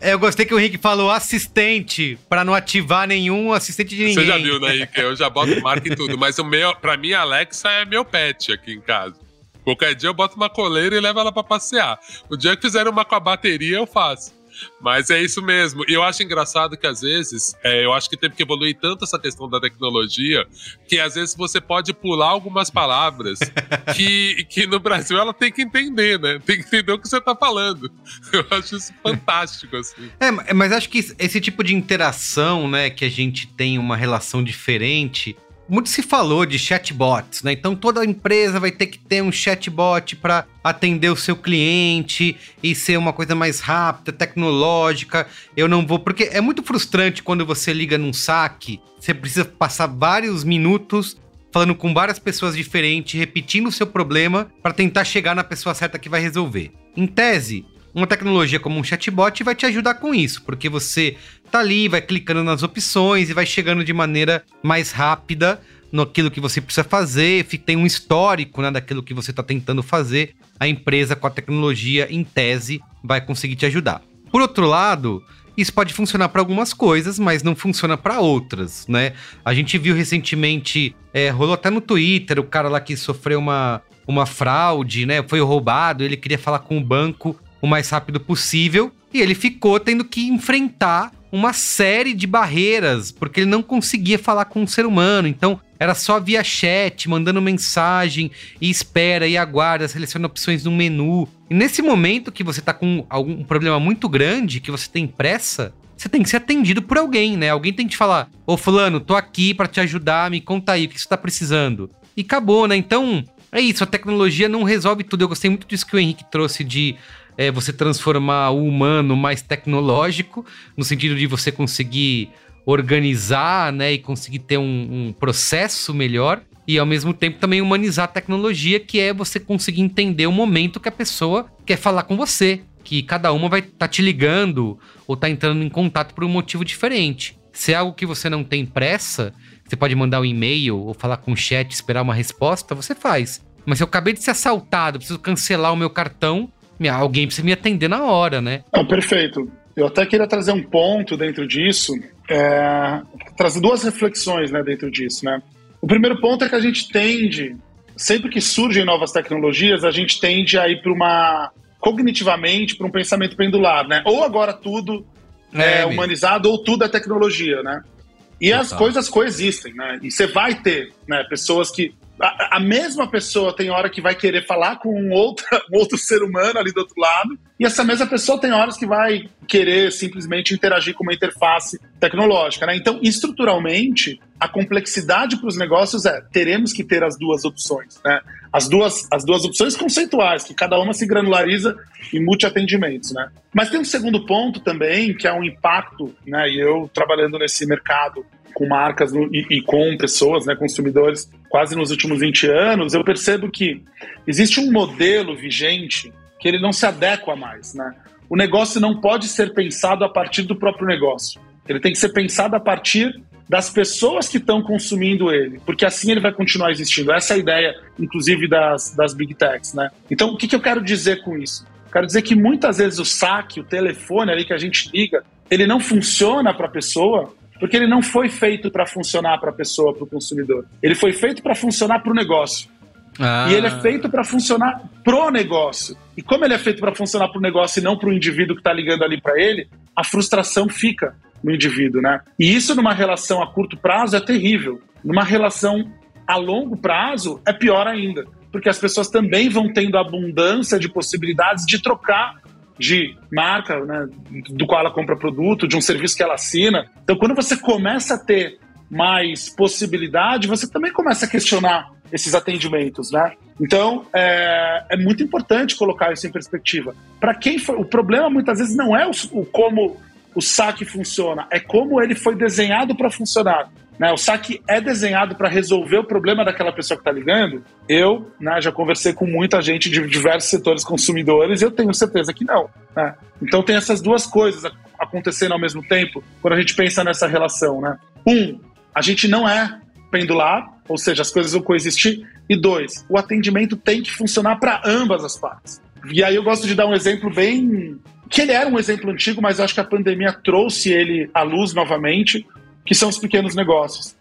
É, eu gostei que o Henrique falou assistente, para não ativar nenhum assistente de ninguém. Você já viu, né, Henrique? Eu já boto marca e tudo, mas o meu, para mim, a Alexa é meu pet aqui em casa. Qualquer dia eu boto uma coleira e levo ela para passear. O dia que fizer uma com a bateria, eu faço. Mas é isso mesmo. E eu acho engraçado que às vezes, é, eu acho que teve que evoluir tanto essa questão da tecnologia, que às vezes você pode pular algumas palavras que, que no Brasil ela tem que entender, né? Tem que entender o que você tá falando. Eu acho isso fantástico, assim. É, mas acho que esse tipo de interação, né, que a gente tem uma relação diferente, muito se falou de chatbots, né? Então toda empresa vai ter que ter um chatbot para atender o seu cliente e ser uma coisa mais rápida, tecnológica. Eu não vou, porque é muito frustrante quando você liga num saque, você precisa passar vários minutos falando com várias pessoas diferentes, repetindo o seu problema para tentar chegar na pessoa certa que vai resolver. Em tese, uma tecnologia como um chatbot vai te ajudar com isso, porque você tá ali, vai clicando nas opções e vai chegando de maneira mais rápida naquilo que você precisa fazer, tem um histórico né, daquilo que você está tentando fazer. A empresa com a tecnologia, em tese, vai conseguir te ajudar. Por outro lado, isso pode funcionar para algumas coisas, mas não funciona para outras, né? A gente viu recentemente, é, rolou até no Twitter, o cara lá que sofreu uma, uma fraude, né? Foi roubado, ele queria falar com o banco o mais rápido possível. E ele ficou tendo que enfrentar uma série de barreiras, porque ele não conseguia falar com um ser humano. Então, era só via chat, mandando mensagem, e espera, e aguarda, seleciona opções no menu. E nesse momento que você tá com algum problema muito grande, que você tem pressa, você tem que ser atendido por alguém, né? Alguém tem que te falar: Ô, Fulano, tô aqui para te ajudar, me conta aí o que você tá precisando. E acabou, né? Então, é isso, a tecnologia não resolve tudo. Eu gostei muito disso que o Henrique trouxe de é você transformar o humano mais tecnológico, no sentido de você conseguir organizar, né, e conseguir ter um, um processo melhor, e ao mesmo tempo também humanizar a tecnologia, que é você conseguir entender o momento que a pessoa quer falar com você, que cada uma vai estar tá te ligando ou tá entrando em contato por um motivo diferente. Se é algo que você não tem pressa, você pode mandar um e-mail ou falar com o chat, esperar uma resposta, você faz. Mas se eu acabei de ser assaltado, preciso cancelar o meu cartão, alguém precisa me atender na hora, né? Não, perfeito. Eu até queria trazer um ponto dentro disso, é, trazer duas reflexões né, dentro disso. Né? O primeiro ponto é que a gente tende, sempre que surgem novas tecnologias, a gente tende a ir para uma, cognitivamente, para um pensamento pendular, né? Ou agora tudo é, é humanizado ou tudo é tecnologia, né? E Total. as coisas coexistem, né? E você vai ter né, pessoas que a, a, mesma pessoa tem hora que vai querer falar com um outro, um outro ser humano ali do outro lado, e essa mesma pessoa tem horas que vai querer simplesmente interagir com uma interface tecnológica. Né? Então, estruturalmente, a complexidade para os negócios é teremos que ter as duas opções. Né? As, duas, as duas opções conceituais, que cada uma se granulariza em multi-atendimentos. Né? Mas tem um segundo ponto também, que é um impacto, né? e eu trabalhando nesse mercado com marcas no, e, e, com pessoas, né, consumidores, quase nos últimos 20 anos, eu percebo que existe um modelo vigente que ele não se adequa mais. Né? O negócio não pode ser pensado a partir do próprio negócio. Ele tem que ser pensado a partir das pessoas que estão consumindo ele, porque assim ele vai continuar existindo. Essa é a ideia, inclusive, das, das big techs. Né? Então, o que, que eu quero dizer com isso? Quero dizer que muitas vezes o saque, o telefone ali que a gente liga, ele não funciona para a pessoa porque ele não foi feito para funcionar para a pessoa, para o consumidor. Ele foi feito para funcionar para o negócio. Ah. E ele é feito para funcionar pro negócio. E como ele é feito para funcionar pro negócio e não pro indivíduo que está ligando ali para ele, a frustração fica no indivíduo, né? E isso numa relação a curto prazo é terrível. Numa relação a longo prazo é pior ainda, porque as pessoas também vão tendo abundância de possibilidades de trocar de marca, né, do qual ela compra produto, de um serviço que ela assina. Então, quando você começa a ter mais possibilidade, você também começa a questionar esses atendimentos, né? Então, é, é muito importante colocar isso em perspectiva. Para quem foi. O problema muitas vezes não é o, o como o saque funciona, é como ele foi desenhado para funcionar. Né? O saque é desenhado para resolver o problema daquela pessoa que está ligando? Eu né, já conversei com muita gente de diversos setores consumidores e eu tenho certeza que não. Né? Então tem essas duas coisas acontecendo ao mesmo tempo quando a gente pensa nessa relação. Né? Um, a gente não é pendular, ou seja, as coisas vão coexistir. E dois, o atendimento tem que funcionar para ambas as partes. E aí eu gosto de dar um exemplo bem. que ele era um exemplo antigo, mas acho que a pandemia trouxe ele à luz novamente, que são os pequenos negócios.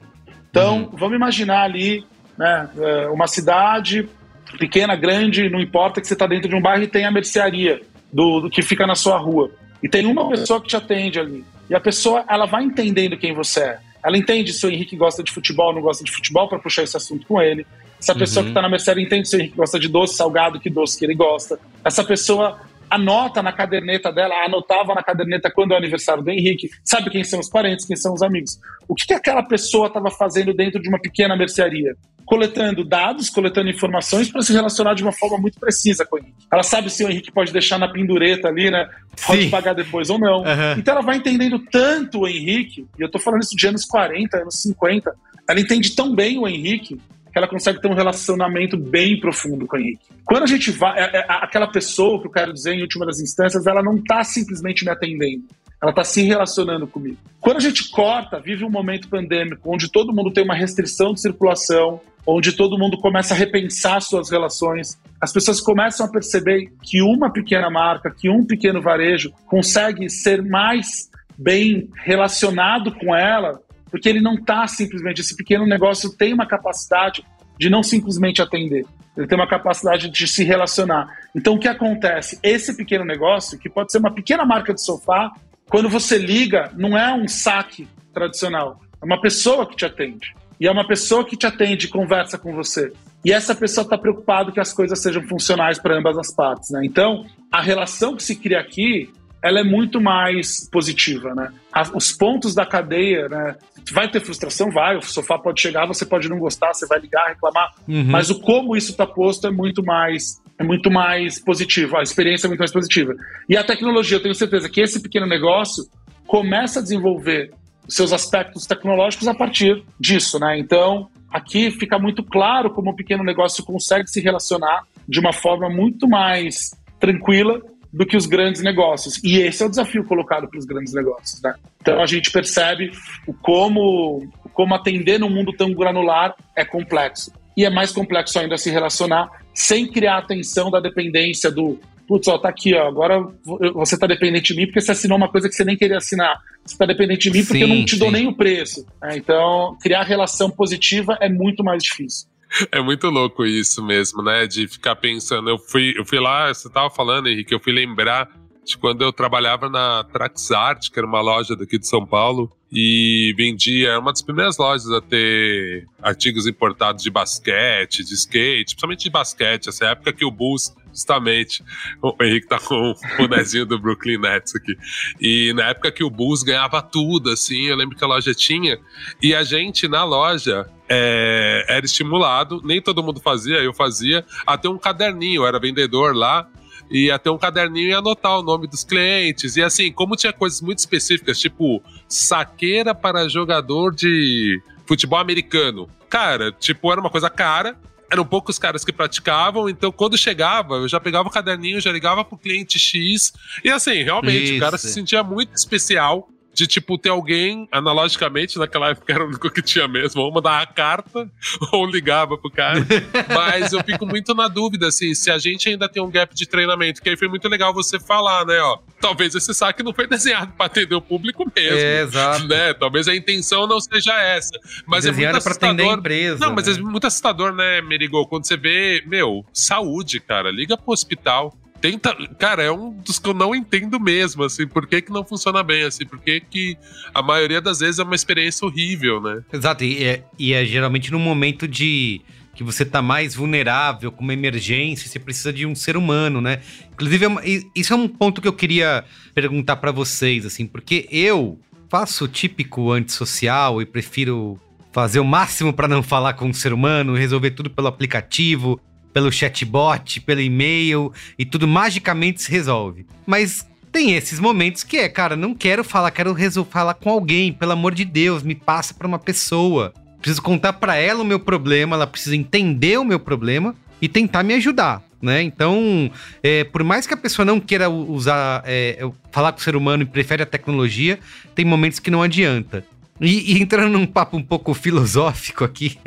Então, uhum. vamos imaginar ali né, é, uma cidade pequena, grande, não importa que você está dentro de um bairro e tem a mercearia do, do, que fica na sua rua. E tem uma pessoa que te atende ali. E a pessoa, ela vai entendendo quem você é. Ela entende se o Henrique gosta de futebol ou não gosta de futebol para puxar esse assunto com ele. Essa pessoa uhum. que está na mercearia entende se o Henrique gosta de doce, salgado, que doce que ele gosta. Essa pessoa anota na caderneta dela, anotava na caderneta quando é o aniversário do Henrique, sabe quem são os parentes, quem são os amigos. O que, que aquela pessoa estava fazendo dentro de uma pequena mercearia? coletando dados, coletando informações para se relacionar de uma forma muito precisa com o Henrique. Ela sabe se o Henrique pode deixar na pendureta ali, né? Pode Sim. pagar depois ou não. Uhum. Então ela vai entendendo tanto o Henrique, e eu tô falando isso de anos 40, anos 50, ela entende tão bem o Henrique que ela consegue ter um relacionamento bem profundo com o Henrique. Quando a gente vai, é, é, aquela pessoa que eu quero dizer em última das instâncias, ela não está simplesmente me atendendo. Ela está se relacionando comigo. Quando a gente corta, vive um momento pandêmico onde todo mundo tem uma restrição de circulação, onde todo mundo começa a repensar suas relações. As pessoas começam a perceber que uma pequena marca, que um pequeno varejo consegue ser mais bem relacionado com ela, porque ele não está simplesmente. Esse pequeno negócio tem uma capacidade de não simplesmente atender, ele tem uma capacidade de se relacionar. Então, o que acontece? Esse pequeno negócio, que pode ser uma pequena marca de sofá, quando você liga, não é um saque tradicional, é uma pessoa que te atende. E é uma pessoa que te atende, conversa com você. E essa pessoa está preocupada que as coisas sejam funcionais para ambas as partes. Né? Então, a relação que se cria aqui ela é muito mais positiva, né? Os pontos da cadeia, né? Vai ter frustração? Vai. O sofá pode chegar, você pode não gostar, você vai ligar, reclamar. Uhum. Mas o como isso está posto é muito mais é muito mais positivo. A experiência é muito mais positiva. E a tecnologia, eu tenho certeza que esse pequeno negócio começa a desenvolver seus aspectos tecnológicos a partir disso, né? Então, aqui fica muito claro como o pequeno negócio consegue se relacionar de uma forma muito mais tranquila do que os grandes negócios. E esse é o desafio colocado para os grandes negócios, né? Então a gente percebe o como, como atender num mundo tão granular é complexo. E é mais complexo ainda se relacionar sem criar a tensão da dependência do putz, ó, tá aqui, ó, agora você tá dependente de mim porque você assinou uma coisa que você nem queria assinar. Você tá dependente de mim porque sim, eu não te sim. dou nem o preço. É, então, criar relação positiva é muito mais difícil. É muito louco isso mesmo, né? De ficar pensando. Eu fui, eu fui lá, você tava falando, Henrique, eu fui lembrar de quando eu trabalhava na Traxart, que era uma loja daqui de São Paulo, e vendia, era uma das primeiras lojas a ter artigos importados de basquete, de skate, principalmente de basquete, essa época que o Bulls justamente. O Henrique tá com o bonezinho do Brooklyn Nets aqui. E na época que o Bulls ganhava tudo, assim, eu lembro que a loja tinha. E a gente, na loja, é, era estimulado, nem todo mundo fazia, eu fazia, a ter um caderninho, eu era vendedor lá e ter um caderninho e anotar o nome dos clientes. E assim, como tinha coisas muito específicas, tipo saqueira para jogador de futebol americano. Cara, tipo, era uma coisa cara. Eram poucos caras que praticavam, então quando chegava, eu já pegava o caderninho, já ligava pro cliente X. E assim, realmente, Isso. o cara se sentia muito especial de, tipo, ter alguém, analogicamente, naquela época era o único que tinha mesmo, ou mandar a carta, ou ligava pro cara. Mas eu fico muito na dúvida, assim, se a gente ainda tem um gap de treinamento, que aí foi muito legal você falar, né, ó, talvez esse saque não foi desenhado para atender o público mesmo. É, exato. Né? Talvez a intenção não seja essa. Mas é muito assustador. Pra empresa, não, mas é né? é muito assustador, né, Merigo, quando você vê, meu, saúde, cara, liga pro hospital tenta. Cara, é um dos que eu não entendo mesmo, assim, por que, que não funciona bem, assim, por que, que a maioria das vezes é uma experiência horrível, né? Exato, e é, e é geralmente num momento de que você tá mais vulnerável, com uma emergência, você precisa de um ser humano, né? Inclusive, é isso é um ponto que eu queria perguntar para vocês, assim, porque eu faço o típico antissocial e prefiro fazer o máximo para não falar com o ser humano, resolver tudo pelo aplicativo, pelo chatbot, pelo e-mail e tudo magicamente se resolve. Mas tem esses momentos que é, cara, não quero falar, quero falar com alguém, pelo amor de Deus, me passa para uma pessoa. Preciso contar para ela o meu problema, ela precisa entender o meu problema e tentar me ajudar. Né? Então, é, por mais que a pessoa não queira usar, é, falar com o ser humano e prefere a tecnologia, tem momentos que não adianta. E, e, entrando num papo um pouco filosófico aqui,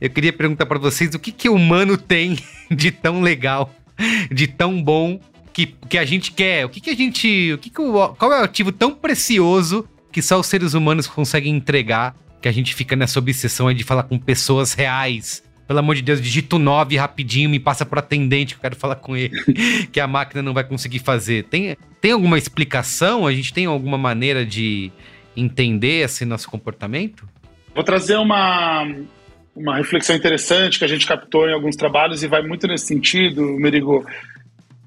eu queria perguntar para vocês o que, que o humano tem de tão legal, de tão bom que, que a gente quer. O que, que a gente. O que que o, qual é o ativo tão precioso que só os seres humanos conseguem entregar? Que a gente fica nessa obsessão de falar com pessoas reais. Pelo amor de Deus, digito 9 rapidinho, me passa pro atendente que eu quero falar com ele, que a máquina não vai conseguir fazer. Tem, tem alguma explicação? A gente tem alguma maneira de entender esse nosso comportamento? Vou trazer uma, uma reflexão interessante que a gente captou em alguns trabalhos e vai muito nesse sentido, Merigo.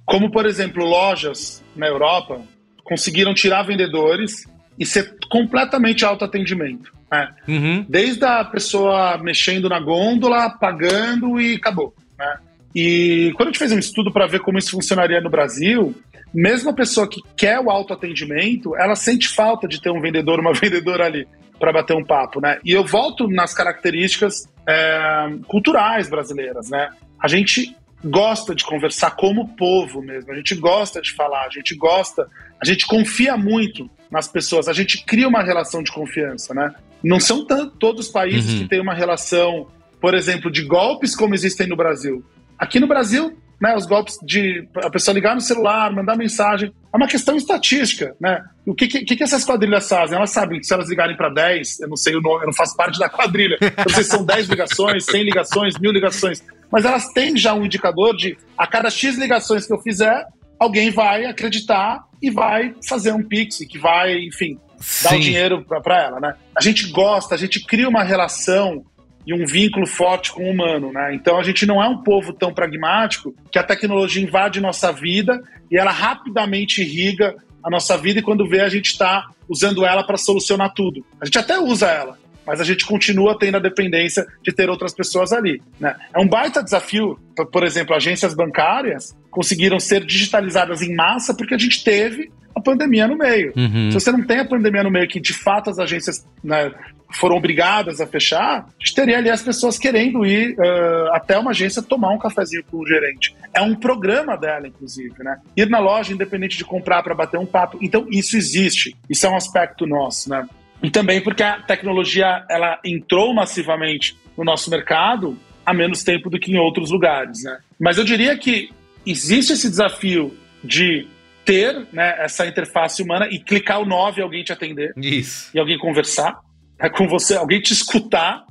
Como, por exemplo, lojas na Europa conseguiram tirar vendedores e ser completamente autoatendimento. Né? Uhum. Desde a pessoa mexendo na gôndola, pagando e acabou. Né? E quando a gente fez um estudo para ver como isso funcionaria no Brasil, mesmo a pessoa que quer o autoatendimento, ela sente falta de ter um vendedor, uma vendedora ali para bater um papo, né? E eu volto nas características é, culturais brasileiras, né? A gente gosta de conversar como povo mesmo, a gente gosta de falar, a gente gosta, a gente confia muito nas pessoas, a gente cria uma relação de confiança, né? Não são todos os países uhum. que têm uma relação, por exemplo, de golpes como existem no Brasil. Aqui no Brasil, né, os golpes de a pessoa ligar no celular, mandar mensagem, é uma questão estatística, né? O que, que, que essas quadrilhas fazem? Elas sabem que se elas ligarem para 10, eu não sei o nome, eu não faço parte da quadrilha, não sei se são 10 ligações, 100 ligações, mil ligações, mas elas têm já um indicador de a cada X ligações que eu fizer, alguém vai acreditar e vai fazer um pix, que vai, enfim, Sim. dar o dinheiro para ela, né? A gente gosta, a gente cria uma relação e um vínculo forte com o humano, né? Então a gente não é um povo tão pragmático que a tecnologia invade nossa vida e ela rapidamente irriga a nossa vida e quando vê a gente está usando ela para solucionar tudo. A gente até usa ela, mas a gente continua tendo a dependência de ter outras pessoas ali. Né? É um baita desafio, por exemplo, agências bancárias conseguiram ser digitalizadas em massa porque a gente teve a pandemia no meio. Uhum. Se você não tem a pandemia no meio, que de fato as agências né, foram obrigadas a fechar, a gente teria ali as pessoas querendo ir uh, até uma agência tomar um cafezinho com o gerente. É um programa dela, inclusive, né? Ir na loja, independente de comprar para bater um papo. Então, isso existe. Isso é um aspecto nosso, né? E também porque a tecnologia ela entrou massivamente no nosso mercado há menos tempo do que em outros lugares, né? Mas eu diria que existe esse desafio de ter né, essa interface humana e clicar o 9 e alguém te atender. Isso. E alguém conversar é com você, alguém te escutar.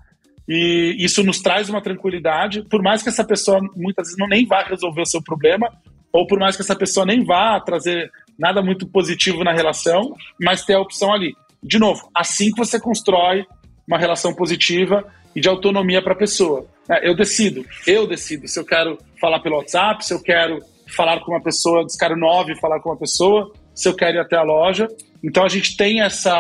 E isso nos traz uma tranquilidade, por mais que essa pessoa muitas vezes não nem vá resolver o seu problema, ou por mais que essa pessoa nem vá trazer nada muito positivo na relação, mas ter a opção ali. De novo, assim que você constrói uma relação positiva e de autonomia para a pessoa. É, eu decido, eu decido se eu quero falar pelo WhatsApp, se eu quero falar com uma pessoa, descaro 9 falar com uma pessoa, se eu quero ir até a loja. Então a gente tem essa.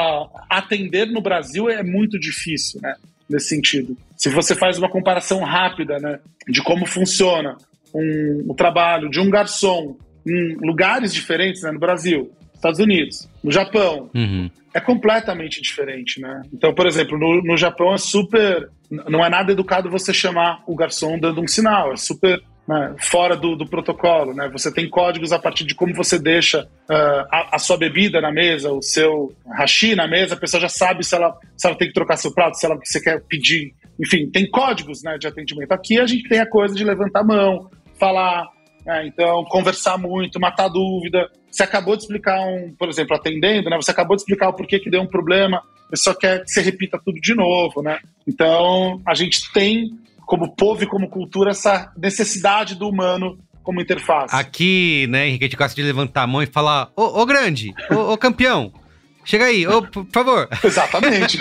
Atender no Brasil é muito difícil, né? Nesse sentido. Se você faz uma comparação rápida, né? De como funciona um, o trabalho de um garçom em lugares diferentes, né? No Brasil, Estados Unidos, no Japão, uhum. é completamente diferente, né? Então, por exemplo, no, no Japão é super. Não é nada educado você chamar o garçom dando um sinal, é super né, fora do, do, protocolo. Né? Você tem códigos a partir de como você deixa uh, a, a, sua bebida na mesa, o seu hashi na mesa, a pessoa já sabe se ela, se ela tem que trocar seu prato, se ela você quer pedir. Enfim, tem códigos né, de atendimento. Aqui a gente tem a coisa de levantar a mão, falar, né, então conversar muito, matar dúvida. Você acabou de explicar um, por exemplo, atendendo, né? Você acabou de explicar o porquê que deu um problema, a pessoa quer que você repita tudo de novo, né? Então, a gente tem como povo e como cultura, essa necessidade do humano como interface. Aqui, né, Henrique, a gente gosta de levantar a mão e falar: Ô, ô grande, ô, ô campeão, chega aí, ô, por favor. Exatamente.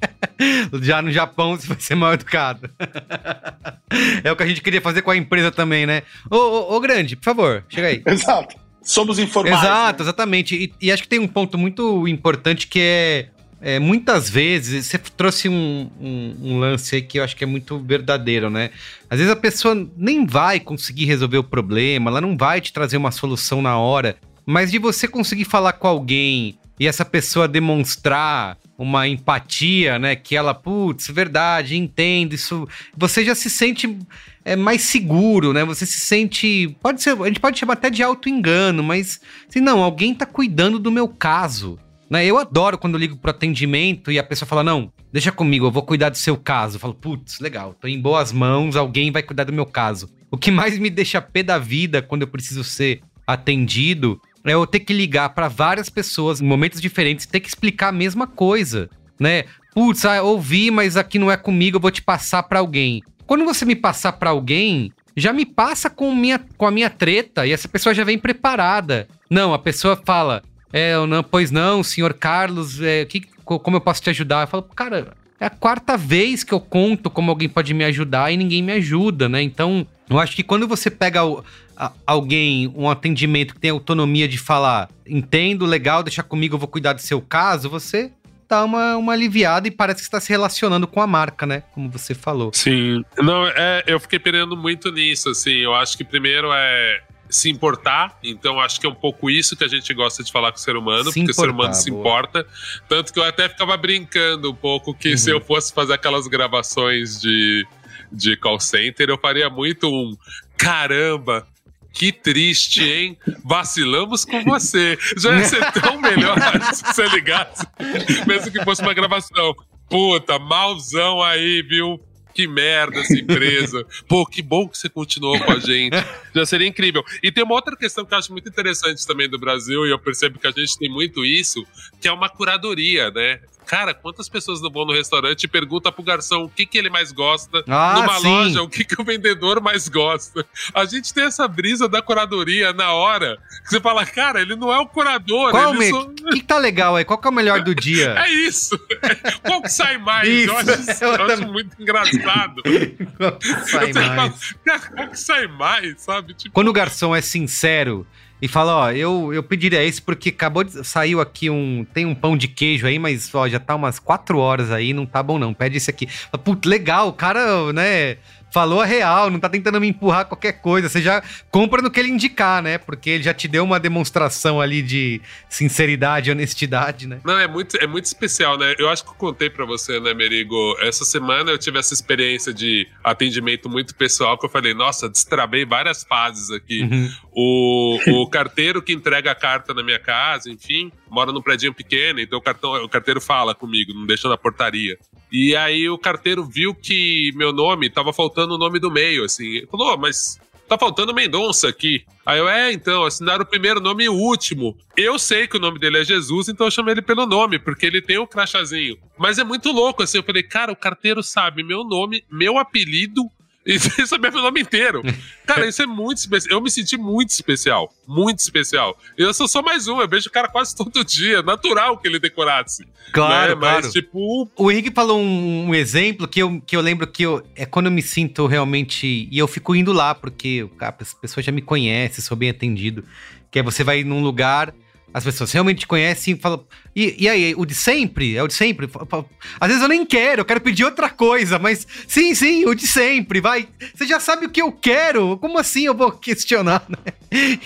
Já no Japão você vai ser mal educado. é o que a gente queria fazer com a empresa também, né? Ô, ô, ô grande, por favor, chega aí. Exato. Somos informais. Exato, né? exatamente. E, e acho que tem um ponto muito importante que é é, muitas vezes, você trouxe um, um, um, lance aí que eu acho que é muito verdadeiro, né? Às vezes a pessoa nem vai conseguir resolver o problema, ela não vai te trazer uma solução na hora, mas de você conseguir falar com alguém e essa pessoa demonstrar uma empatia, né? Que ela, putz, verdade, entendo isso. Você já se sente é, mais seguro, né? Você se sente. Pode ser, a gente pode chamar até de auto-engano, mas assim, não, alguém tá cuidando do meu caso. Né? Eu adoro quando ligo pro atendimento e a pessoa fala: não, deixa comigo, eu vou cuidar do seu caso. Eu falo, putz, legal, tô em boas mãos, alguém vai cuidar do meu caso. O que mais me deixa pé da vida quando eu preciso ser atendido é eu ter que ligar para várias pessoas em momentos diferentes, ter que explicar a mesma coisa, né? Putz, ah, ouvi, mas aqui não é comigo, eu vou te passar para alguém. Quando você me passar para alguém, já me passa com, minha, com a minha treta e essa pessoa já vem preparada. Não, a pessoa fala: é, eu não, pois não, senhor Carlos, é, que, como eu posso te ajudar? Eu falo, cara, é a quarta vez que eu conto como alguém pode me ajudar e ninguém me ajuda, né? Então, eu acho que quando você pega o, a, alguém, um atendimento que tem autonomia de falar, entendo, legal, deixa comigo, eu vou cuidar do seu caso, você dá uma, uma aliviada e parece que está se relacionando com a marca, né? Como você falou. Sim. Não, é, eu fiquei pensando muito nisso, assim. Eu acho que primeiro é se importar. Então, acho que é um pouco isso que a gente gosta de falar com o ser humano, se porque importar, o ser humano se importa. Tanto que eu até ficava brincando um pouco que uhum. se eu fosse fazer aquelas gravações de, de call center, eu faria muito um caramba. Que triste, hein? Vacilamos com você. Já ia ser tão melhor se você ligasse, mesmo que fosse uma gravação. Puta, malzão aí, viu? Que merda essa empresa. Pô, que bom que você continuou com a gente. Já seria incrível. E tem uma outra questão que eu acho muito interessante também do Brasil, e eu percebo que a gente tem muito isso, que é uma curadoria, né? Cara, quantas pessoas não vão no restaurante e perguntam pro garçom o que, que ele mais gosta? Ah, Numa sim. loja, o que, que o vendedor mais gosta? A gente tem essa brisa da curadoria na hora. Que você fala, cara, ele não é o curador. Qual o só... que, que tá legal aí? Qual que é o melhor do dia? é isso. Qual que sai mais? Isso. Eu, acho, eu, eu acho muito engraçado. Qual que sai mais? Cara, qual que sai mais, sabe? Tipo... Quando o garçom é sincero e fala, ó, eu, eu pediria esse porque acabou de. Saiu aqui um. Tem um pão de queijo aí, mas ó, já tá umas quatro horas aí, não tá bom não. Pede esse aqui. Putz, legal, o cara, né? Falou a real, não tá tentando me empurrar qualquer coisa. Você já compra no que ele indicar, né? Porque ele já te deu uma demonstração ali de sinceridade, honestidade, né? Não, é muito, é muito especial, né? Eu acho que eu contei para você, né, Merigo? Essa semana eu tive essa experiência de atendimento muito pessoal que eu falei, nossa, destravei várias fases aqui. Uhum. O, o carteiro que entrega a carta na minha casa, enfim, mora num predinho pequeno, então o, cartão, o carteiro fala comigo, não deixa na portaria. E aí o carteiro viu que meu nome tava faltando o nome do meio, assim. Ele falou, oh, mas tá faltando Mendonça aqui. Aí eu, é, então, assinaram o primeiro nome e o último. Eu sei que o nome dele é Jesus, então eu chamei ele pelo nome, porque ele tem o um crachazinho. Mas é muito louco, assim, eu falei, cara, o carteiro sabe meu nome, meu apelido e sem saber meu nome inteiro. Cara, isso é muito especial. Eu me senti muito especial. Muito especial. Eu sou só mais um, eu vejo o cara quase todo dia. Natural que ele decorasse. Claro, né? claro. Mas, tipo. O Henrique falou um, um, exemplo que eu, que eu lembro que eu, é quando eu me sinto realmente. E eu fico indo lá, porque a pessoa já me conhece, sou bem atendido. Que é você vai num lugar as pessoas realmente te conhecem e falam. E, e aí, o de sempre? É o de sempre? Às vezes eu nem quero, eu quero pedir outra coisa, mas sim, sim, o de sempre, vai. Você já sabe o que eu quero, como assim eu vou questionar, né?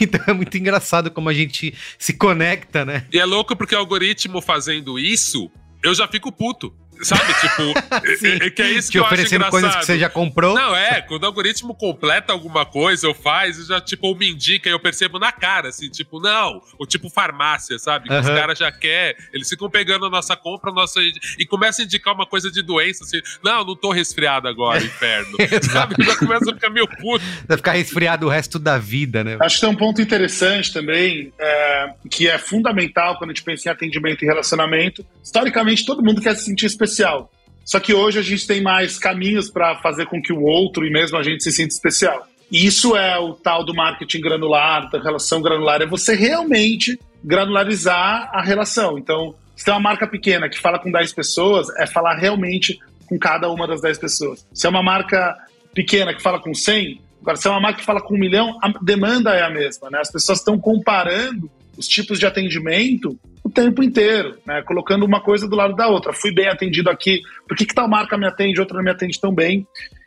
Então é muito engraçado como a gente se conecta, né? E é louco porque o algoritmo fazendo isso, eu já fico puto. Sabe, tipo, é, é, que é isso Te que eu acho engraçado. coisas que você já comprou? Não, é, quando o algoritmo completa alguma coisa ou faz, já, tipo, ou me indica e eu percebo na cara, assim, tipo, não, o tipo farmácia, sabe? Que uhum. os caras já querem, eles ficam pegando a nossa compra, a nossa, e começam a indicar uma coisa de doença, assim, não, não tô resfriado agora, inferno. sabe? Já começa a ficar meio puto. Vai ficar resfriado o resto da vida, né? Acho que tem um ponto interessante também, é, que é fundamental quando a gente pensa em atendimento e relacionamento. Historicamente, todo mundo quer se sentir especial especial. Só que hoje a gente tem mais caminhos para fazer com que o outro e mesmo a gente se sinta especial. E isso é o tal do marketing granular, da relação granular, é você realmente granularizar a relação. Então, se tem uma marca pequena que fala com 10 pessoas, é falar realmente com cada uma das 10 pessoas. Se é uma marca pequena que fala com 100, agora se é uma marca que fala com um milhão, a demanda é a mesma, né? As pessoas estão comparando os tipos de atendimento tempo inteiro, né? Colocando uma coisa do lado da outra. Fui bem atendido aqui, por que, que tal marca me atende, outra não me atende tão bem?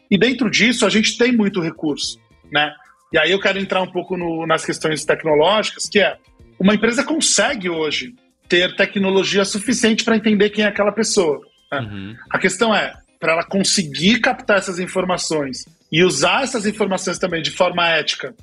E dentro disso, a gente tem muito recurso, né? E aí eu quero entrar um pouco no, nas questões tecnológicas, que é uma empresa consegue hoje ter tecnologia suficiente para entender quem é aquela pessoa. Né? Uhum. A questão é, para ela conseguir captar essas informações e usar essas informações também de forma ética,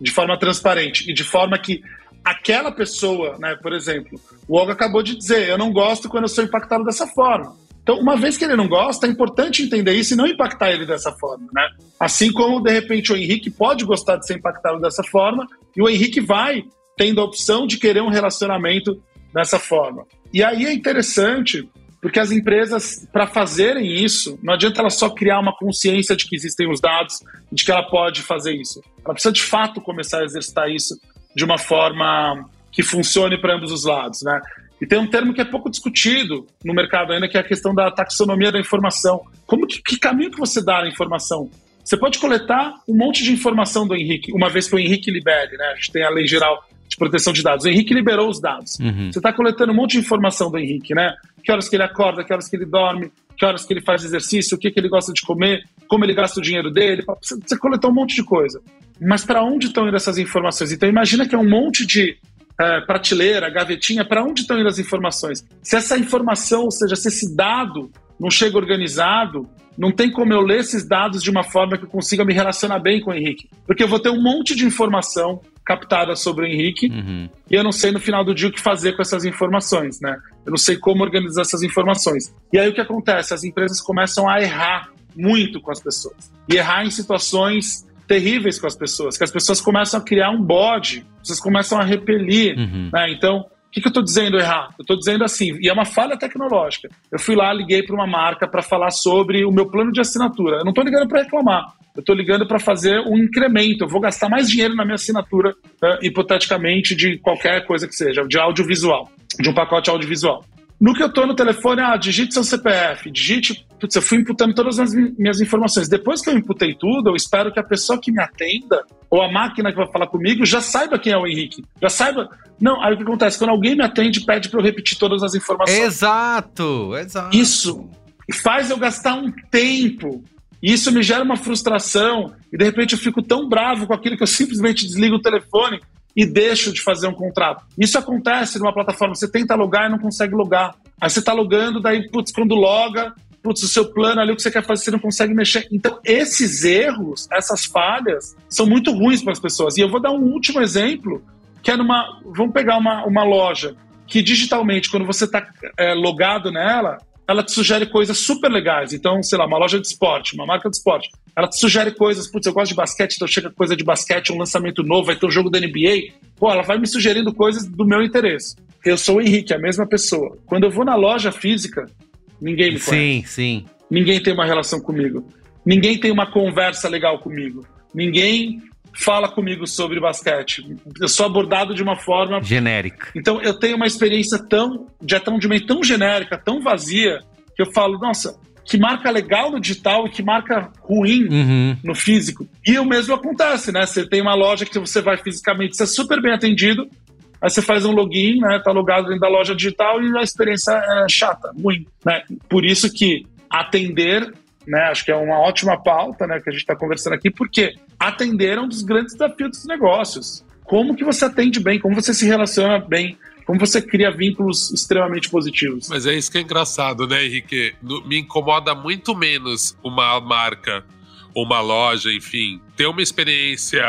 de forma transparente e de forma que aquela pessoa, né, por exemplo, o Olga acabou de dizer, eu não gosto quando eu sou impactado dessa forma. Então, uma vez que ele não gosta, é importante entender isso e não impactar ele dessa forma, né? Assim como, de repente, o Henrique pode gostar de ser impactado dessa forma e o Henrique vai tendo a opção de querer um relacionamento dessa forma. E aí é interessante, porque as empresas, para fazerem isso, não adianta ela só criar uma consciência de que existem os dados, de que ela pode fazer isso. Ela precisa, de fato, começar a exercitar isso de uma forma que funcione para ambos os lados, né? E tem um termo que é pouco discutido no mercado ainda, que é a questão da taxonomia da informação. Como que, que caminho que você dá a informação? Você pode coletar um monte de informação do Henrique, uma vez que o Henrique libere, né? A gente tem a lei geral de proteção de dados. O Henrique liberou os dados. Uhum. Você está coletando um monte de informação do Henrique, né? Que horas que ele acorda, que horas que ele dorme, que horas que ele faz exercício, o que, que ele gosta de comer, como ele gasta o dinheiro dele. Você, você um monte de coisa. Mas para onde estão indo essas informações? Então imagina que é um monte de é, prateleira, gavetinha, para onde estão indo as informações? Se essa informação, ou seja, se esse dado não chega organizado, não tem como eu ler esses dados de uma forma que eu consiga me relacionar bem com o Henrique. Porque eu vou ter um monte de informação captada sobre o Henrique uhum. e eu não sei no final do dia o que fazer com essas informações, né? Eu não sei como organizar essas informações. E aí o que acontece? As empresas começam a errar muito com as pessoas. E errar em situações terríveis com as pessoas, que as pessoas começam a criar um bode, vocês começam a repelir. Uhum. Né? Então, que, que eu estou dizendo errado? Eu estou dizendo assim, e é uma falha tecnológica. Eu fui lá, liguei para uma marca para falar sobre o meu plano de assinatura. Eu não estou ligando para reclamar. Eu estou ligando para fazer um incremento. Eu vou gastar mais dinheiro na minha assinatura, uh, hipoteticamente, de qualquer coisa que seja, de audiovisual, de um pacote audiovisual. No que eu estou no telefone, ah, digite seu CPF, digite. Putz, eu fui imputando todas as minhas informações. Depois que eu imputei tudo, eu espero que a pessoa que me atenda, ou a máquina que vai falar comigo, já saiba quem é o Henrique. Já saiba. Não, aí o que acontece? Quando alguém me atende, pede para eu repetir todas as informações. Exato, exato. Isso faz eu gastar um tempo. E isso me gera uma frustração. E de repente eu fico tão bravo com aquilo que eu simplesmente desligo o telefone e deixo de fazer um contrato. Isso acontece numa plataforma, você tenta logar e não consegue logar. Aí você está logando, daí, putz, quando loga, putz, o seu plano ali, o que você quer fazer, você não consegue mexer. Então, esses erros, essas falhas, são muito ruins para as pessoas. E eu vou dar um último exemplo, que é numa. Vamos pegar uma, uma loja que digitalmente, quando você está é, logado nela, ela te sugere coisas super legais. Então, sei lá, uma loja de esporte, uma marca de esporte. Ela te sugere coisas, putz, eu gosto de basquete, então chega coisa de basquete, um lançamento novo, vai ter um jogo da NBA. Pô, ela vai me sugerindo coisas do meu interesse. Eu sou o Henrique, a mesma pessoa. Quando eu vou na loja física, ninguém me conhece. Sim, sim. Ninguém tem uma relação comigo. Ninguém tem uma conversa legal comigo. Ninguém fala comigo sobre basquete. Eu sou abordado de uma forma genérica. Então eu tenho uma experiência tão de atendimento tão genérica, tão vazia, que eu falo, nossa, que marca legal no digital e que marca ruim uhum. no físico. E o mesmo acontece, né? Você tem uma loja que você vai fisicamente, você é super bem atendido, aí você faz um login, né? Tá logado dentro da loja digital e a experiência é chata, ruim, né? Por isso que atender né? Acho que é uma ótima pauta, né, que a gente está conversando aqui, porque atender um dos grandes desafios dos negócios. Como que você atende bem? Como você se relaciona bem? Como você cria vínculos extremamente positivos? Mas é isso que é engraçado, né, Henrique? Me incomoda muito menos uma marca, uma loja, enfim, ter uma experiência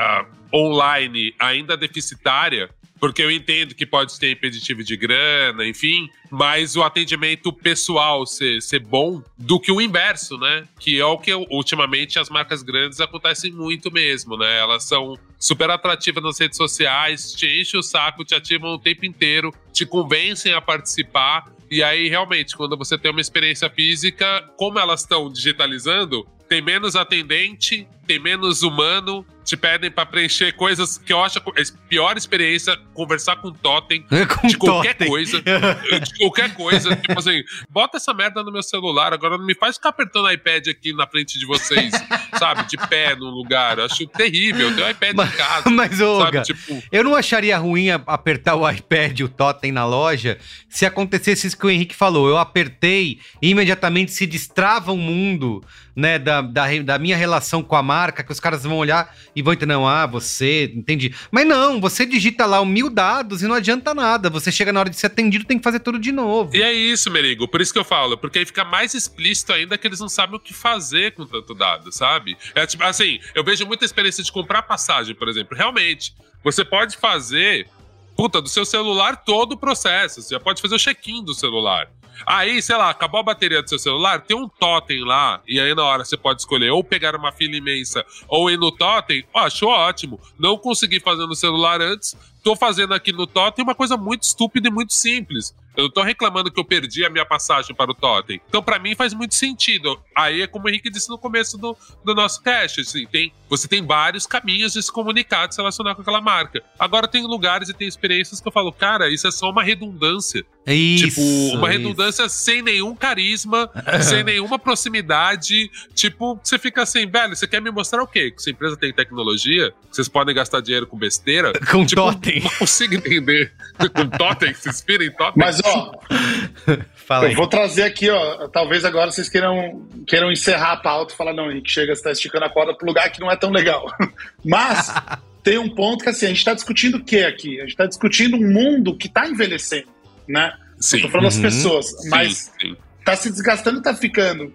online ainda deficitária porque eu entendo que pode ter impeditivo de grana, enfim, mas o atendimento pessoal ser, ser bom do que o inverso, né? Que é o que ultimamente as marcas grandes acontecem muito mesmo, né? Elas são super atrativas nas redes sociais, te enchem o saco, te ativam o tempo inteiro, te convencem a participar. E aí, realmente, quando você tem uma experiência física, como elas estão digitalizando, tem menos atendente, tem menos humano te pedem pra preencher coisas que eu acho a pior experiência conversar com totem Com de qualquer totem. coisa. De qualquer coisa. tipo assim, bota essa merda no meu celular, agora não me faz ficar apertando o iPad aqui na frente de vocês, sabe? De pé no lugar. Eu acho terrível. Eu tenho iPad em casa. Mas, Olga? Tipo, eu não acharia ruim apertar o iPad, o totem na loja, se acontecesse isso que o Henrique falou. Eu apertei e imediatamente se destrava o mundo, né, da, da, da minha relação com a marca, que os caras vão olhar e vão entender, não, ah, você, entendi. Mas não, você digita lá mil dados e não adianta nada. Você chega na hora de ser atendido, tem que fazer tudo de novo. E é isso, Merigo. Por isso que eu falo. Porque aí fica mais explícito ainda que eles não sabem o que fazer com tanto dado, sabe? É tipo assim, eu vejo muita experiência de comprar passagem, por exemplo. Realmente, você pode fazer, puta, do seu celular todo o processo. Você já pode fazer o check-in do celular. Aí, sei lá, acabou a bateria do seu celular, tem um totem lá, e aí na hora você pode escolher ou pegar uma fila imensa ou ir no totem. Ó, acho ótimo. Não consegui fazer no celular antes, tô fazendo aqui no totem uma coisa muito estúpida e muito simples. Eu não tô reclamando que eu perdi a minha passagem para o totem. Então, pra mim, faz muito sentido. Aí é como o Henrique disse no começo do, do nosso cast. Assim, tem, você tem vários caminhos de se comunicar, de se relacionar com aquela marca. Agora, tem lugares e tem experiências que eu falo, cara, isso é só uma redundância. Isso. tipo, uma isso. redundância sem nenhum carisma, sem nenhuma proximidade. Tipo, você fica assim, velho, você quer me mostrar o quê? Que sua empresa tem tecnologia? Que vocês podem gastar dinheiro com besteira? Com tipo, totem. Não consigo entender. com totem, se inspira em totem. Mas, ó, Fala aí. eu vou trazer aqui, ó. Talvez agora vocês queiram, queiram encerrar a pauta e falar, não, Henrique, chega, você tá esticando a corda pro lugar que não é tão legal. Mas tem um ponto que assim, a gente tá discutindo o que aqui? A gente tá discutindo um mundo que tá envelhecendo, né? Sim. Tô falando Uhum. pessoas, Sim, mas sim. tá se desgastando e tá ficando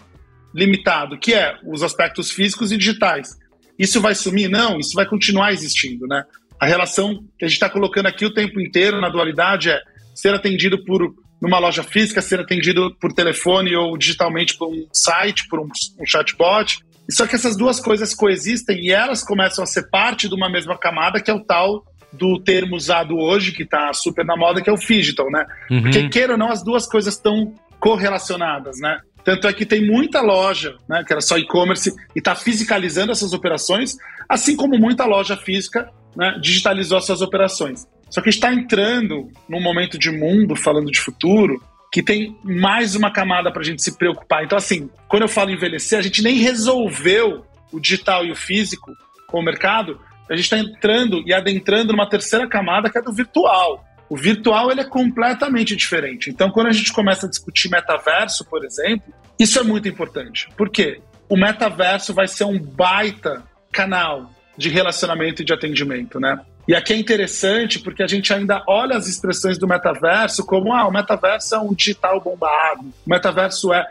limitado, que é os aspectos físicos e digitais. Isso vai sumir? Não, isso vai continuar existindo, né? A relação que a gente está colocando aqui o tempo inteiro na dualidade é ser atendido por numa loja física, ser atendido por telefone ou digitalmente por um site, por um, um chatbot. Só que essas duas coisas coexistem e elas começam a ser parte de uma mesma camada, que é o tal do termo usado hoje, que está super na moda, que é o digital, né? Uhum. Porque, queira ou não, as duas coisas estão correlacionadas, né? Tanto é que tem muita loja, né, que era só e-commerce, e está fiscalizando essas operações, assim como muita loja física né, digitalizou suas operações. Só que está entrando num momento de mundo, falando de futuro, que tem mais uma camada para a gente se preocupar. Então, assim, quando eu falo envelhecer, a gente nem resolveu o digital e o físico com o mercado, a gente está entrando e adentrando numa terceira camada que é do virtual. O virtual ele é completamente diferente. Então, quando a gente começa a discutir metaverso, por exemplo, isso é muito importante. Por quê? O metaverso vai ser um baita canal de relacionamento e de atendimento, né? E aqui é interessante porque a gente ainda olha as expressões do metaverso como ah, o metaverso é um digital bombado, o metaverso é.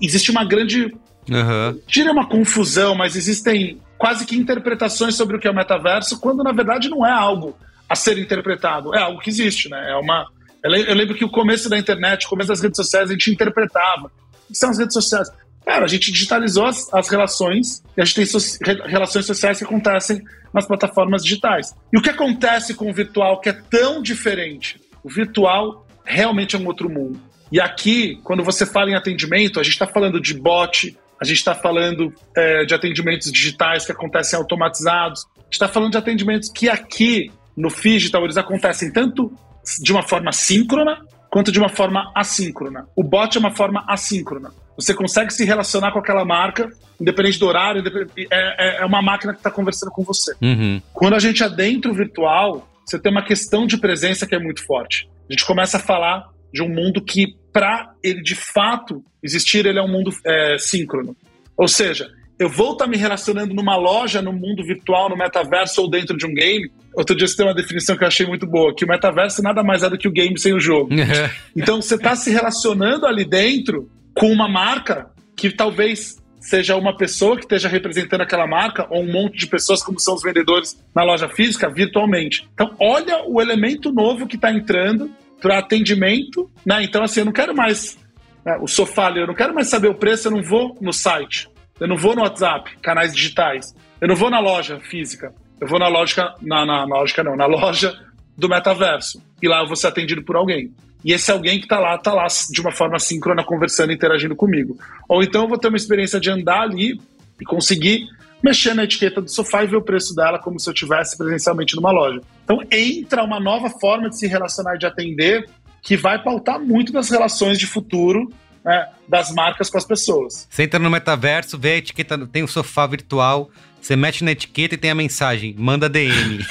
Existe uma grande Aham. tira uma confusão, mas existem quase que interpretações sobre o que é o metaverso, quando na verdade não é algo a ser interpretado, é algo que existe, né? É uma. Eu lembro que o começo da internet, o começo das redes sociais, a gente interpretava. O que são as redes sociais? Cara, a gente digitalizou as, as relações e a gente tem so- re- relações sociais que acontecem nas plataformas digitais. E o que acontece com o virtual que é tão diferente? O virtual realmente é um outro mundo. E aqui, quando você fala em atendimento, a gente está falando de bot, a gente está falando é, de atendimentos digitais que acontecem automatizados, a gente está falando de atendimentos que aqui no Digital eles acontecem tanto de uma forma síncrona quanto de uma forma assíncrona. O bot é uma forma assíncrona. Você consegue se relacionar com aquela marca, independente do horário, independente- é, é- é uma máquina que está conversando com você. Uhum. Quando a gente adentra o virtual, você tem uma questão de presença que é muito forte. A gente começa a falar de um mundo que, para ele de fato existir, ele é um mundo é, síncrono. Ou seja, eu vou estar me relacionando numa loja, no mundo virtual, no metaverso ou dentro de um game. Outro dia você tem uma definição que eu achei muito boa, que o metaverso nada mais é do que o game sem o jogo. Então você está se relacionando ali dentro com uma marca que talvez seja uma pessoa que esteja representando aquela marca ou um monte de pessoas como são os vendedores na loja física virtualmente. Então olha o elemento novo que está entrando para atendimento, né? Então assim eu não quero mais né, o sofá eu não quero mais saber o preço, eu não vou no site, eu não vou no WhatsApp, canais digitais, eu não vou na loja física, eu vou na lógica, na, na, na lógica não, na loja do metaverso. E lá eu vou ser atendido por alguém. E esse alguém que está lá, está lá de uma forma síncrona, conversando, interagindo comigo. Ou então eu vou ter uma experiência de andar ali e conseguir mexer na etiqueta do sofá e ver o preço dela como se eu tivesse presencialmente numa loja. Então entra uma nova forma de se relacionar e de atender que vai pautar muito das relações de futuro né, das marcas com as pessoas. Você entra no metaverso, vê a etiqueta, tem o sofá virtual, você mete na etiqueta e tem a mensagem: manda DM.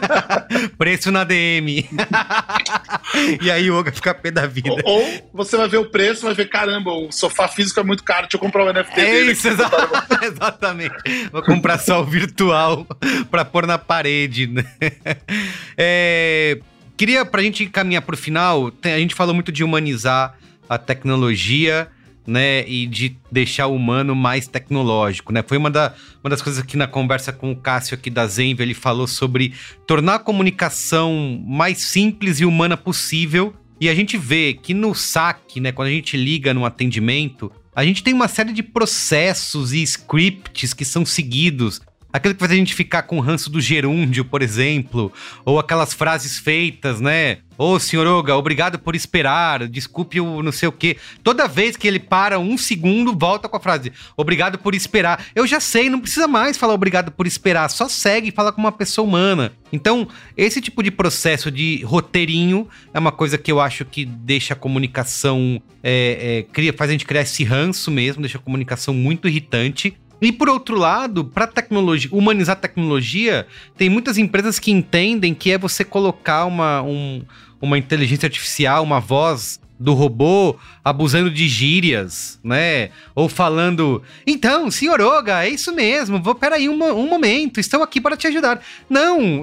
preço na DM. e aí o Oga fica pé da vida. Ou, ou, você vai ver o preço, vai ver: caramba, o sofá físico é muito caro, deixa eu comprar o NFT é dele. Isso, exa exatamente. Vou comprar só o virtual pra pôr na parede. Né? É, queria, pra gente caminhar pro final, a gente falou muito de humanizar a tecnologia né, e de deixar o humano mais tecnológico, né? Foi uma, da, uma das coisas que na conversa com o Cássio aqui da Zenvia, ele falou sobre tornar a comunicação mais simples e humana possível. E a gente vê que no saque, né, quando a gente liga no atendimento, a gente tem uma série de processos e scripts que são seguidos Aquilo que faz a gente ficar com o ranço do gerúndio, por exemplo, ou aquelas frases feitas, né? Ô, oh, senhor Oga, obrigado por esperar, desculpe o não sei o quê. Toda vez que ele para um segundo, volta com a frase, obrigado por esperar. Eu já sei, não precisa mais falar obrigado por esperar, só segue e fala com uma pessoa humana. Então, esse tipo de processo de roteirinho é uma coisa que eu acho que deixa a comunicação, é, é, cria, faz a gente criar esse ranço mesmo, deixa a comunicação muito irritante. E por outro lado, para tecnologia, humanizar a tecnologia, tem muitas empresas que entendem que é você colocar uma, um, uma inteligência artificial, uma voz do robô abusando de gírias, né? Ou falando, então, senhor Oga, é isso mesmo, vou, peraí um, um momento, estou aqui para te ajudar. Não,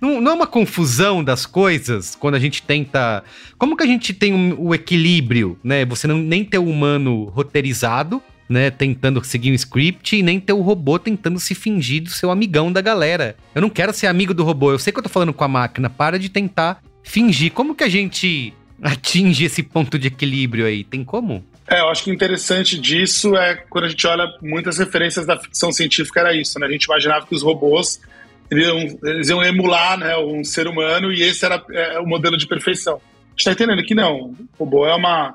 não, é uma confusão das coisas quando a gente tenta... Como que a gente tem o um, equilíbrio, né? Você não nem ter o humano roteirizado, né, tentando seguir um script e nem ter o robô tentando se fingir do seu amigão da galera. Eu não quero ser amigo do robô, eu sei que eu tô falando com a máquina, para de tentar fingir. Como que a gente atinge esse ponto de equilíbrio aí? Tem como? É, eu acho que interessante disso é quando a gente olha muitas referências da ficção científica era isso, né? A gente imaginava que os robôs eles iam, eles iam emular né, um ser humano e esse era é, o modelo de perfeição. A gente tá entendendo que não. O robô é uma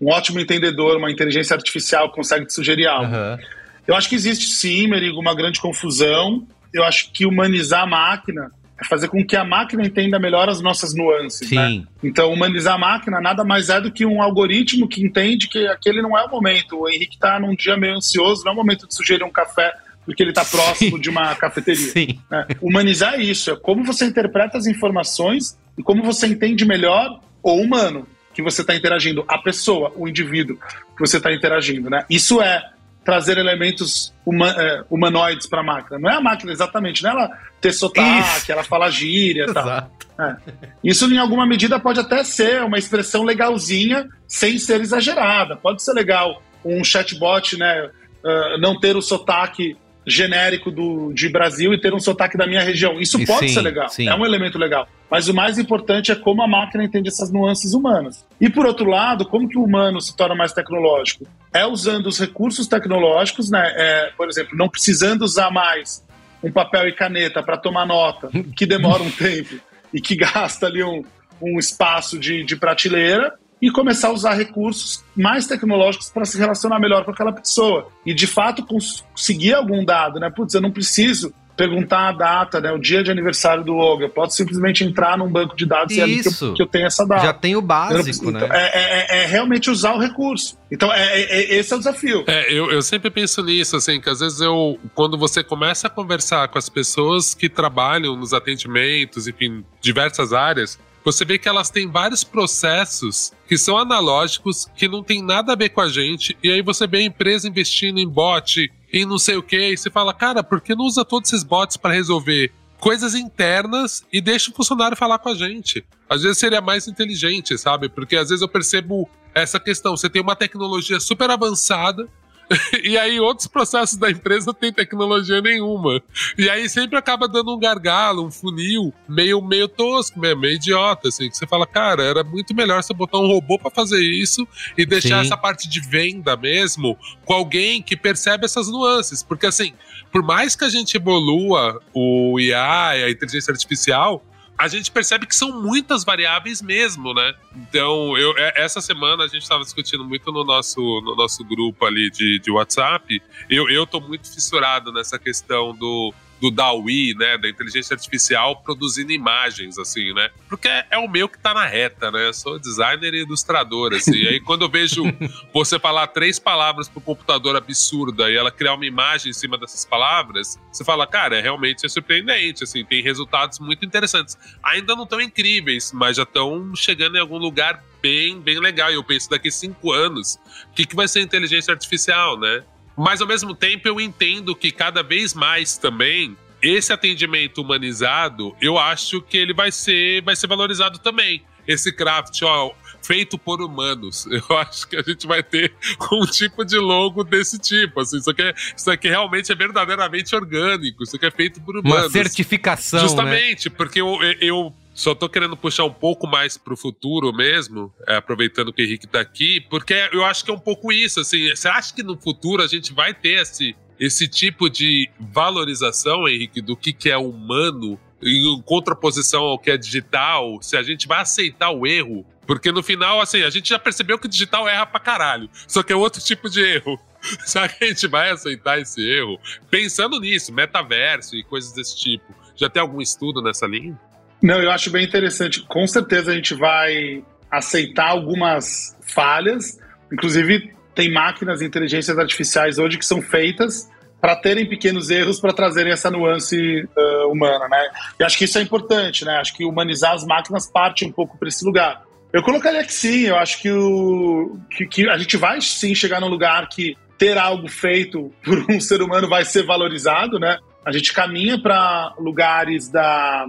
um ótimo entendedor, uma inteligência artificial consegue te sugerir algo. Uhum. Eu acho que existe sim, Merigo, uma grande confusão. Eu acho que humanizar a máquina é fazer com que a máquina entenda melhor as nossas nuances. Né? Então, humanizar a máquina nada mais é do que um algoritmo que entende que aquele não é o momento. O Henrique está num dia meio ansioso, não é o momento de sugerir um café porque ele está próximo de uma cafeteria. Sim. Né? Humanizar é isso, é como você interpreta as informações e como você entende melhor o humano que você está interagindo, a pessoa, o indivíduo que você está interagindo, né? Isso é trazer elementos uma, é, humanoides para a máquina. Não é a máquina exatamente, não é ela ter sotaque, Isso. ela falar gíria e tal. É. Isso, em alguma medida, pode até ser uma expressão legalzinha, sem ser exagerada. Pode ser legal um chatbot, né, uh, não ter o sotaque genérico do, de Brasil e ter um sotaque da minha região. Isso e pode sim, ser legal, sim. é um elemento legal. Mas o mais importante é como a máquina entende essas nuances humanas. E por outro lado, como que o humano se torna mais tecnológico? É usando os recursos tecnológicos, né? É, por exemplo, não precisando usar mais um papel e caneta para tomar nota, que demora um tempo e que gasta ali um, um espaço de, de prateleira, e começar a usar recursos mais tecnológicos para se relacionar melhor com aquela pessoa. E de fato conseguir algum dado, né? Putz, eu não preciso perguntar a data, né, o dia de aniversário do Olga. Eu posso simplesmente entrar num banco de dados Isso. e que eu, que eu tenho essa data. Já tem o básico, né? é, é, é, realmente usar o recurso. Então, é, é, esse é o desafio. É, eu, eu sempre penso nisso, assim, que às vezes eu, quando você começa a conversar com as pessoas que trabalham nos atendimentos, enfim, diversas áreas, você vê que elas têm vários processos que são analógicos, que não tem nada a ver com a gente, e aí você vê a empresa investindo em bot, em não sei o que, e você fala, cara, por que não usa todos esses bots para resolver coisas internas e deixa o funcionário falar com a gente? Às vezes seria mais inteligente, sabe? Porque às vezes eu percebo essa questão, você tem uma tecnologia super avançada, e aí outros processos da empresa não tem tecnologia nenhuma. E aí sempre acaba dando um gargalo, um funil meio, meio tosco, meio, meio idiota, assim, que você fala, cara, era muito melhor você botar um robô para fazer isso e deixar Sim. essa parte de venda mesmo com alguém que percebe essas nuances. Porque assim, por mais que a gente evolua o IA e a inteligência artificial, a gente percebe que são muitas variáveis mesmo, né? Então, eu, é, essa semana a gente estava discutindo muito no nosso, no nosso grupo ali de, de WhatsApp. Eu, eu tô muito fissurado nessa questão do do DAWI, né, da inteligência artificial produzindo imagens, assim, né? Porque é, o meu que tá na reta, né? Eu sou designer e ilustrador, assim. e aí quando eu vejo você falar três palavras pro computador absurda e ela criar uma imagem em cima dessas palavras, você fala, cara, é realmente é surpreendente, assim, tem resultados muito interessantes. Ainda não tão incríveis, mas já estão chegando em algum lugar bem, bem legal. E eu penso daqui cinco anos, o que, que vai ser inteligência artificial, né? Mas ao mesmo tempo eu entendo que cada vez mais também esse atendimento humanizado, eu acho que ele vai ser, vai ser valorizado também. Esse craft, ó, feito por humanos. Eu acho que a gente vai ter um tipo de logo desse tipo. Assim, isso, aqui é, isso aqui realmente é verdadeiramente orgânico. Isso aqui é feito por humanos. Uma certificação. Né? Justamente, né? porque eu, eu só tô querendo puxar um pouco mais pro futuro mesmo, é, aproveitando que o Henrique tá aqui, porque eu acho que é um pouco isso, assim, você acha que no futuro a gente vai ter esse, esse tipo de valorização, Henrique, do que, que é humano em contraposição ao que é digital, se a gente vai aceitar o erro, porque no final, assim, a gente já percebeu que o digital erra pra caralho, só que é outro tipo de erro. Será que a gente vai aceitar esse erro? Pensando nisso, metaverso e coisas desse tipo. Já tem algum estudo nessa linha? Não, eu acho bem interessante. Com certeza a gente vai aceitar algumas falhas. Inclusive, tem máquinas inteligências artificiais hoje que são feitas para terem pequenos erros para trazerem essa nuance uh, humana, né? E acho que isso é importante, né? Acho que humanizar as máquinas parte um pouco para esse lugar. Eu colocaria que sim, eu acho que, o, que, que a gente vai sim chegar num lugar que ter algo feito por um ser humano vai ser valorizado, né? A gente caminha para lugares da,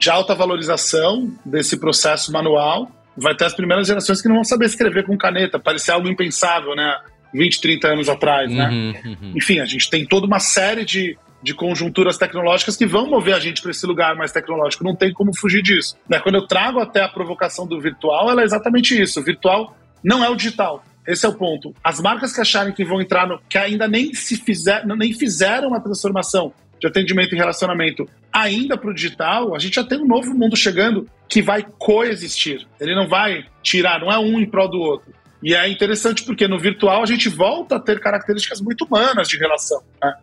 de alta valorização desse processo manual. Vai ter as primeiras gerações que não vão saber escrever com caneta, parecia algo impensável, né? 20, 30 anos atrás, né? Uhum, uhum. Enfim, a gente tem toda uma série de, de conjunturas tecnológicas que vão mover a gente para esse lugar mais tecnológico. Não tem como fugir disso. Né? Quando eu trago até a provocação do virtual, ela é exatamente isso. O virtual não é o digital. Esse é o ponto. As marcas que acharem que vão entrar no. que ainda nem se fizer, nem fizeram a transformação de atendimento e relacionamento ainda para o digital, a gente já tem um novo mundo chegando que vai coexistir. Ele não vai tirar, não é um em prol do outro. E é interessante porque no virtual a gente volta a ter características muito humanas de relação. Né?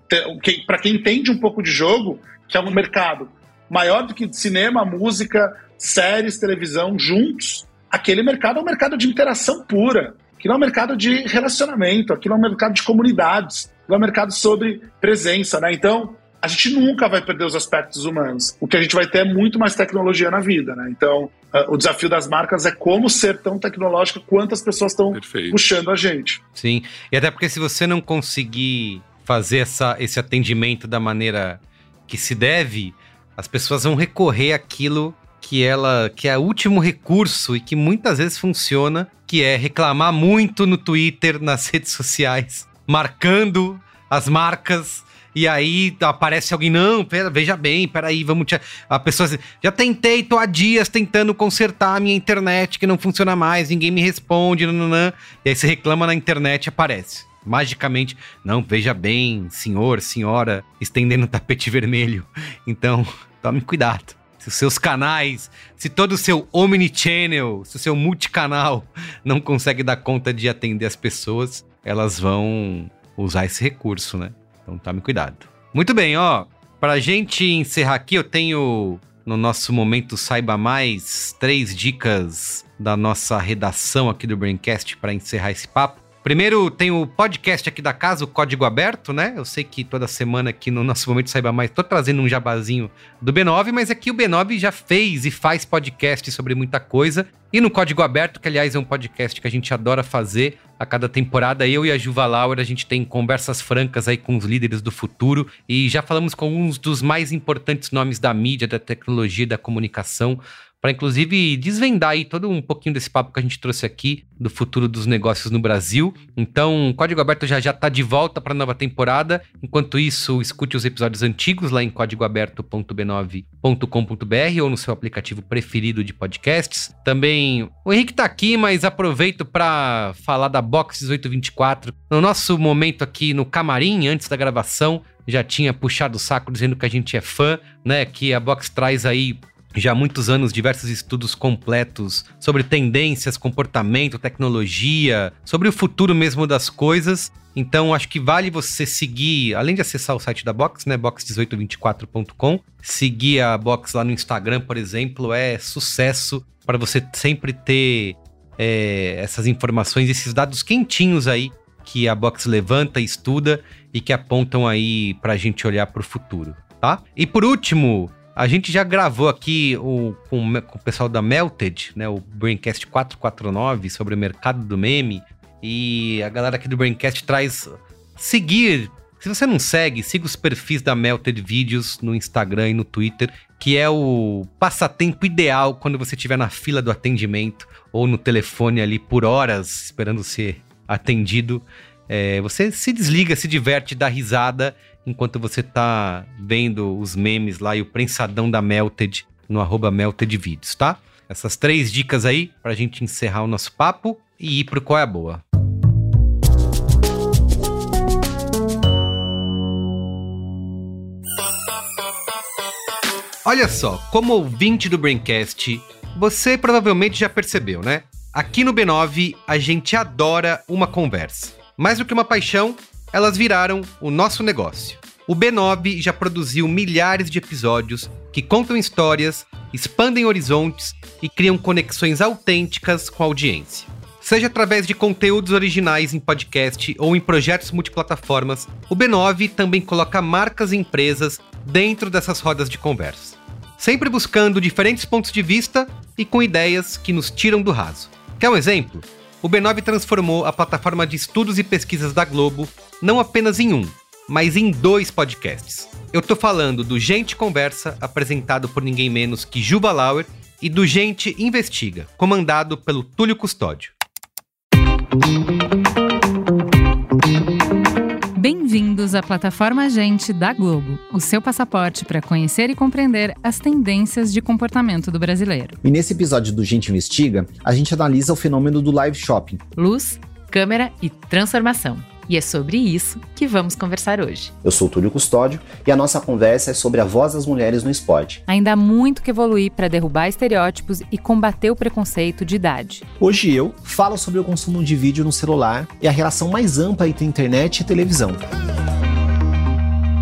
Para quem entende um pouco de jogo, que é um mercado maior do que cinema, música, séries, televisão juntos, aquele mercado é um mercado de interação pura. Aquilo é um mercado de relacionamento, aquilo é um mercado de comunidades, aquilo é um mercado sobre presença. Né? Então, a gente nunca vai perder os aspectos humanos. O que a gente vai ter é muito mais tecnologia na vida, né? Então, uh, o desafio das marcas é como ser tão tecnológica quanto as pessoas estão puxando a gente. Sim, e até porque se você não conseguir fazer essa, esse atendimento da maneira que se deve, as pessoas vão recorrer àquilo que ela que é o último recurso e que muitas vezes funciona, que é reclamar muito no Twitter, nas redes sociais, marcando as marcas e aí aparece alguém, não, pera, veja bem, peraí, vamos te... A pessoa assim, já tentei, tô há dias tentando consertar a minha internet que não funciona mais, ninguém me responde, nananã. E aí você reclama na internet aparece. Magicamente, não, veja bem, senhor, senhora, estendendo o tapete vermelho. Então, tome cuidado. Se os seus canais, se todo o seu omnichannel, se o seu multicanal não consegue dar conta de atender as pessoas, elas vão usar esse recurso, né? Então tome cuidado. Muito bem, ó. Pra gente encerrar aqui, eu tenho no nosso momento Saiba Mais três dicas da nossa redação aqui do Braincast para encerrar esse papo. Primeiro, tem o podcast aqui da casa, o Código Aberto, né? Eu sei que toda semana aqui no nosso Momento Saiba Mais, tô trazendo um jabazinho do B9, mas aqui o B9 já fez e faz podcast sobre muita coisa. E no Código Aberto, que aliás é um podcast que a gente adora fazer a cada temporada, eu e a Juva Lauer, a gente tem conversas francas aí com os líderes do futuro e já falamos com alguns dos mais importantes nomes da mídia, da tecnologia, da comunicação para inclusive desvendar aí todo um pouquinho desse papo que a gente trouxe aqui do futuro dos negócios no Brasil. Então, Código Aberto já já está de volta para nova temporada. Enquanto isso, escute os episódios antigos lá em códigoaberto.b9.com.br ou no seu aplicativo preferido de podcasts. Também o Henrique está aqui, mas aproveito para falar da Box 1824. No nosso momento aqui no camarim, antes da gravação, já tinha puxado o saco dizendo que a gente é fã, né? Que a Box traz aí já há muitos anos diversos estudos completos sobre tendências, comportamento, tecnologia, sobre o futuro mesmo das coisas. Então, acho que vale você seguir, além de acessar o site da Box, né, box1824.com, seguir a Box lá no Instagram, por exemplo, é sucesso para você sempre ter é, essas informações, esses dados quentinhos aí que a Box levanta, estuda e que apontam aí para a gente olhar para o futuro, tá? E por último, a gente já gravou aqui o, com, com, o pessoal da Melted, né, o Braincast 449 sobre o mercado do meme. E a galera aqui do Braincast traz seguir. Se você não segue, siga os perfis da Melted Vídeos no Instagram e no Twitter, que é o passatempo ideal quando você estiver na fila do atendimento ou no telefone ali por horas esperando ser atendido. É, você se desliga, se diverte, dá risada enquanto você tá vendo os memes lá e o prensadão da Melted no arroba Melted Vídeos, tá? Essas três dicas aí pra gente encerrar o nosso papo e ir pro Qual é a Boa. Olha só, como ouvinte do Braincast, você provavelmente já percebeu, né? Aqui no B9 a gente adora uma conversa. Mais do que uma paixão, elas viraram o nosso negócio. O B9 já produziu milhares de episódios que contam histórias, expandem horizontes e criam conexões autênticas com a audiência. Seja através de conteúdos originais em podcast ou em projetos multiplataformas, o B9 também coloca marcas e empresas dentro dessas rodas de conversa. Sempre buscando diferentes pontos de vista e com ideias que nos tiram do raso. Quer um exemplo? O B9 transformou a plataforma de estudos e pesquisas da Globo não apenas em um, mas em dois podcasts. Eu tô falando do Gente Conversa, apresentado por ninguém menos que Juba Lauer, e do Gente Investiga, comandado pelo Túlio Custódio. Bem-vindos à plataforma Gente da Globo, o seu passaporte para conhecer e compreender as tendências de comportamento do brasileiro. E nesse episódio do Gente Investiga, a gente analisa o fenômeno do live shopping. Luz, câmera e transformação. E é sobre isso que vamos conversar hoje. Eu sou Túlio Custódio e a nossa conversa é sobre a voz das mulheres no esporte. Ainda há muito que evoluir para derrubar estereótipos e combater o preconceito de idade. Hoje eu falo sobre o consumo de vídeo no celular e a relação mais ampla entre internet e televisão.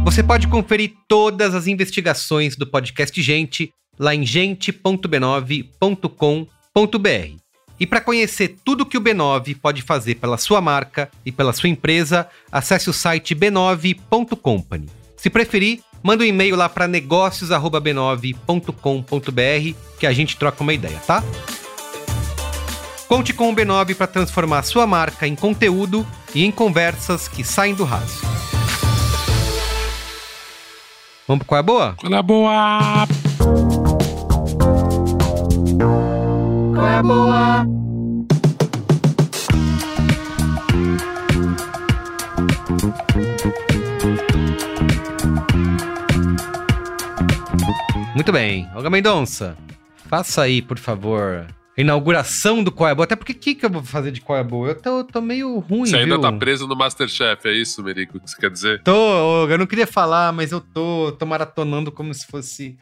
Você pode conferir todas as investigações do podcast Gente lá em gente.b9.com.br. E para conhecer tudo que o B9 pode fazer pela sua marca e pela sua empresa, acesse o site b9.company. Se preferir, manda um e-mail lá para negócios@b9.com.br que a gente troca uma ideia, tá? Conte com o B9 para transformar sua marca em conteúdo e em conversas que saem do raso. Vamos pro qual é a boa? Qual é a boa? É boa? Muito bem. Olga Mendonça, faça aí, por favor, a inauguração do Qual é a Boa. Até porque o que, que eu vou fazer de Qual é a Boa? Eu tô, tô meio ruim, Você ainda viu? tá preso no Masterchef, é isso, Merico, que você quer dizer? Tô, Olga, eu não queria falar, mas eu tô, tô maratonando como se fosse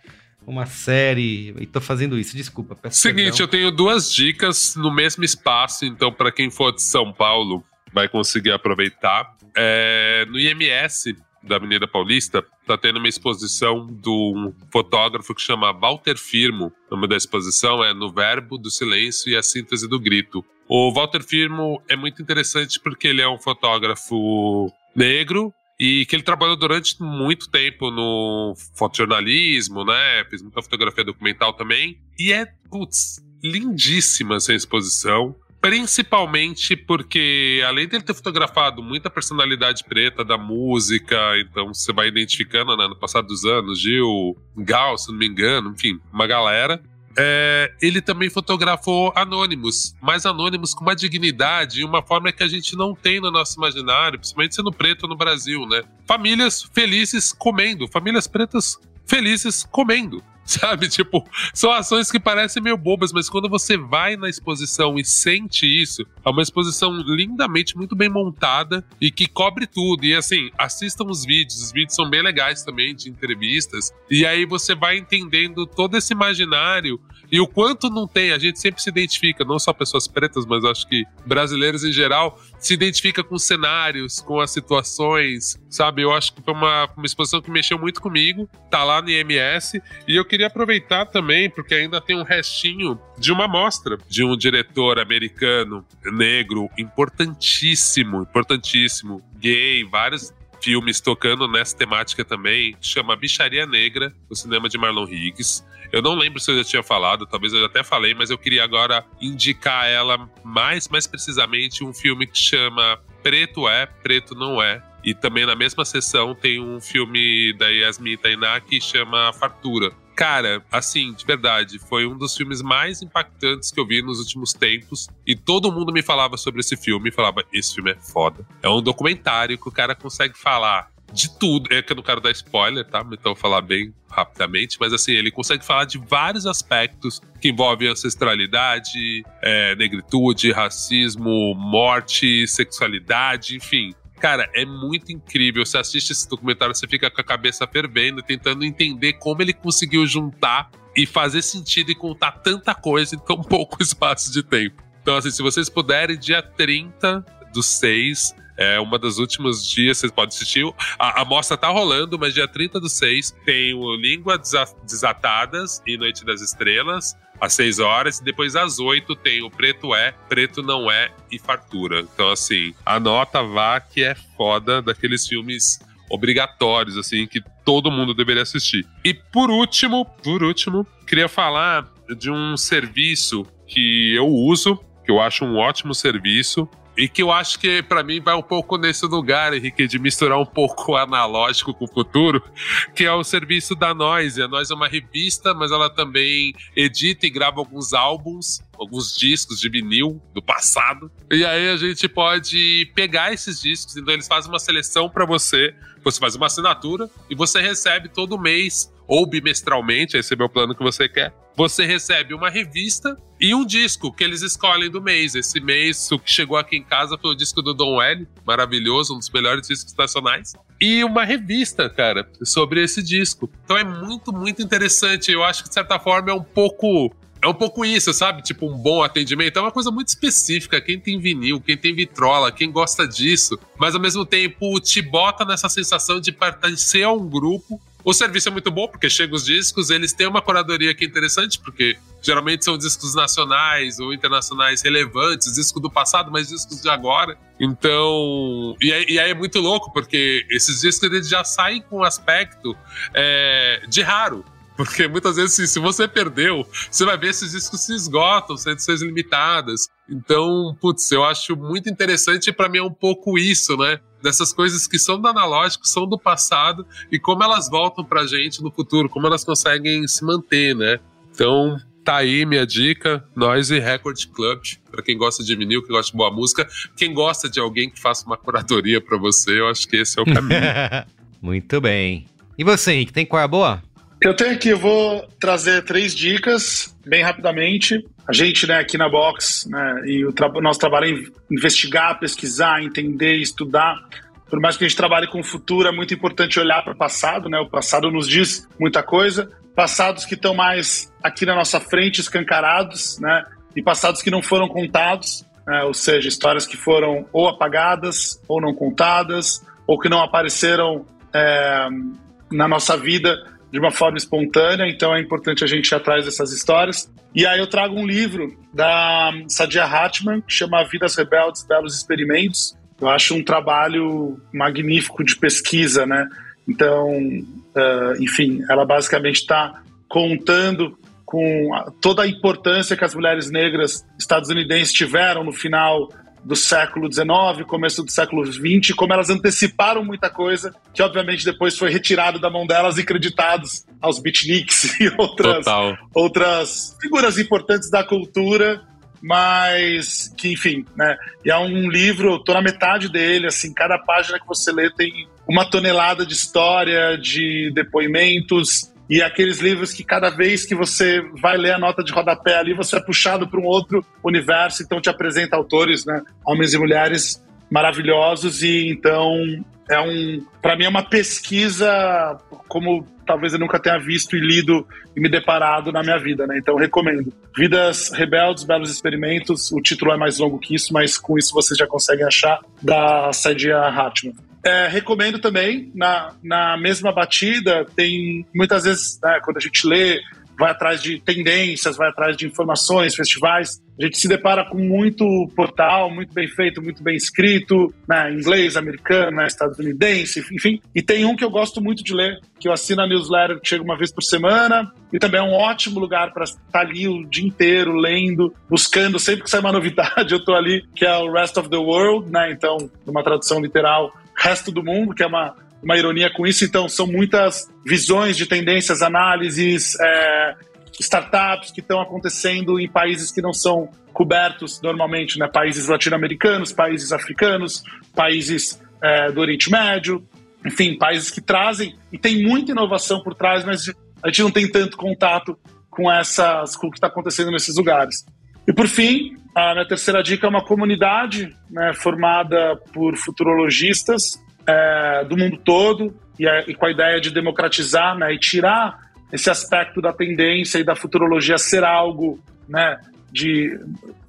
uma série e tô fazendo isso. Desculpa, Seguinte, perdão. eu tenho duas dicas no mesmo espaço, então para quem for de São Paulo vai conseguir aproveitar. É, no IMS da Avenida Paulista tá tendo uma exposição de um fotógrafo que chama Walter Firmo. O nome da exposição é No Verbo do Silêncio e a Síntese do Grito. O Walter Firmo é muito interessante porque ele é um fotógrafo negro e que ele trabalhou durante muito tempo no fotojornalismo, né? Fez muita fotografia documental também. E é, putz, lindíssima essa exposição. Principalmente porque, além dele ter fotografado muita personalidade preta da música, então você vai identificando, né, no passar dos anos, Gil, Gal, se não me engano, enfim, uma galera. É, ele também fotografou anônimos, mas anônimos com uma dignidade e uma forma que a gente não tem no nosso imaginário, principalmente sendo preto no Brasil, né? Famílias felizes comendo, famílias pretas felizes comendo. Sabe, tipo, são ações que parecem meio bobas, mas quando você vai na exposição e sente isso, É uma exposição lindamente, muito bem montada e que cobre tudo. E assim, assistam os vídeos, os vídeos são bem legais também, de entrevistas. E aí você vai entendendo todo esse imaginário e o quanto não tem, a gente sempre se identifica, não só pessoas pretas, mas acho que brasileiros em geral, se identifica com cenários, com as situações, sabe? Eu acho que foi uma, uma exposição que mexeu muito comigo, tá lá no IMS, e eu queria aproveitar também, porque ainda tem um restinho de uma mostra de um diretor americano, negro, importantíssimo, importantíssimo, gay, vários filmes tocando nessa temática também, chama Bicharia Negra, o cinema de Marlon Higgs. Eu não lembro se eu já tinha falado, talvez eu até falei, mas eu queria agora indicar ela mais, mais precisamente um filme que chama Preto é, Preto não é. E também na mesma sessão tem um filme da Yasmin Tainá que chama Fartura. Cara, assim, de verdade, foi um dos filmes mais impactantes que eu vi nos últimos tempos. E todo mundo me falava sobre esse filme e falava: esse filme é foda. É um documentário que o cara consegue falar de tudo. É que eu não quero dar spoiler, tá? Então vou falar bem rapidamente, mas assim, ele consegue falar de vários aspectos que envolvem ancestralidade, é, negritude, racismo, morte, sexualidade, enfim. Cara, é muito incrível. Você assiste esse documentário, você fica com a cabeça fervendo, tentando entender como ele conseguiu juntar e fazer sentido e contar tanta coisa em tão pouco espaço de tempo. Então, assim, se vocês puderem, dia 30 do 6, é uma das últimos dias, vocês podem assistir. A, a mostra tá rolando, mas dia 30 do 6 tem o Língua Desatadas e Noite das Estrelas, às 6 horas, e depois às 8 tem o Preto É, Preto Não É e Fartura. Então, assim, anota vá que é foda daqueles filmes obrigatórios, assim, que todo mundo deveria assistir. E por último, por último, queria falar de um serviço que eu uso, que eu acho um ótimo serviço, e que eu acho que para mim vai um pouco nesse lugar, Henrique, de misturar um pouco o analógico com o futuro, que é o serviço da Noise. A Noise é uma revista, mas ela também edita e grava alguns álbuns, alguns discos de vinil do passado. E aí a gente pode pegar esses discos, então eles fazem uma seleção para você, você faz uma assinatura e você recebe todo mês ou bimestralmente, esse é o plano que você quer, você recebe uma revista e um disco que eles escolhem do mês. Esse mês, o que chegou aqui em casa foi o disco do Don L, maravilhoso, um dos melhores discos nacionais. E uma revista, cara, sobre esse disco. Então é muito, muito interessante. Eu acho que, de certa forma, é um pouco é um pouco isso, sabe? Tipo, um bom atendimento. É uma coisa muito específica. Quem tem vinil, quem tem vitrola, quem gosta disso, mas ao mesmo tempo te bota nessa sensação de pertencer a um grupo o serviço é muito bom, porque chega os discos, eles têm uma curadoria que é interessante, porque geralmente são discos nacionais ou internacionais relevantes, discos do passado, mas discos de agora. Então. E aí, e aí é muito louco, porque esses discos eles já saem com um aspecto é, de raro. Porque muitas vezes, assim, se você perdeu, você vai ver esses discos se esgotam, são edições limitadas. Então, putz, eu acho muito interessante e para mim é um pouco isso, né? Dessas coisas que são do analógico, são do passado e como elas voltam pra gente no futuro, como elas conseguem se manter, né? Então, tá aí minha dica, Noise Record Club, para quem gosta de vinil, quem gosta de boa música, quem gosta de alguém que faça uma curadoria para você, eu acho que esse é o caminho. Muito bem. E você, Henrique, tem qual é a boa? Eu tenho aqui, eu vou trazer três dicas, bem rapidamente. A gente, né, aqui na Box, né, e o tra nosso trabalho é investigar, pesquisar, entender, estudar. Por mais que a gente trabalhe com o futuro, é muito importante olhar para o passado, né? O passado nos diz muita coisa. Passados que estão mais aqui na nossa frente, escancarados, né? E passados que não foram contados, né? ou seja, histórias que foram ou apagadas, ou não contadas, ou que não apareceram é, na nossa vida de uma forma espontânea, então é importante a gente ir atrás dessas histórias. E aí eu trago um livro da Sadia Hartman, que chama Vidas Rebeldes, Belos Experimentos. Eu acho um trabalho magnífico de pesquisa, né? Então, uh, enfim, ela basicamente está contando com toda a importância que as mulheres negras estadunidenses tiveram no final do século XIX, começo do século XX, como elas anteciparam muita coisa, que obviamente depois foi retirado da mão delas e creditados aos beatniks e outras, outras figuras importantes da cultura, mas que, enfim, né? E é um livro, tô na metade dele, assim, cada página que você lê tem uma tonelada de história, de depoimentos, e aqueles livros que cada vez que você vai ler a nota de rodapé ali, você é puxado para um outro universo, então te apresenta autores, né, homens e mulheres maravilhosos e então é um, para mim é uma pesquisa como talvez eu nunca tenha visto e lido e me deparado na minha vida, né? Então recomendo. Vidas Rebeldes, Belos Experimentos. O título é mais longo que isso, mas com isso vocês já conseguem achar da Sadia Hatman. É, recomendo também, na, na mesma batida, tem muitas vezes, né, quando a gente lê vai atrás de tendências, vai atrás de informações, festivais. A gente se depara com muito portal, muito bem feito, muito bem escrito, né, inglês, americano, né, estadunidense, enfim. E tem um que eu gosto muito de ler, que eu assino a newsletter que chega uma vez por semana, e também é um ótimo lugar para estar ali o dia inteiro lendo, buscando, sempre que sai uma novidade, eu estou ali, que é o Rest of the World, né? Então, numa tradução literal, resto do mundo, que é uma uma ironia com isso. Então, são muitas visões de tendências, análises, é, startups que estão acontecendo em países que não são cobertos normalmente, né? Países latino-americanos, países africanos, países é, do Oriente Médio, enfim, países que trazem e tem muita inovação por trás, mas a gente não tem tanto contato com essas, com o que está acontecendo nesses lugares. E por fim, a minha terceira dica é uma comunidade né, formada por futurologistas é, do mundo todo e, e, com a ideia de democratizar né, e tirar esse aspecto da tendência e da futurologia ser algo né, de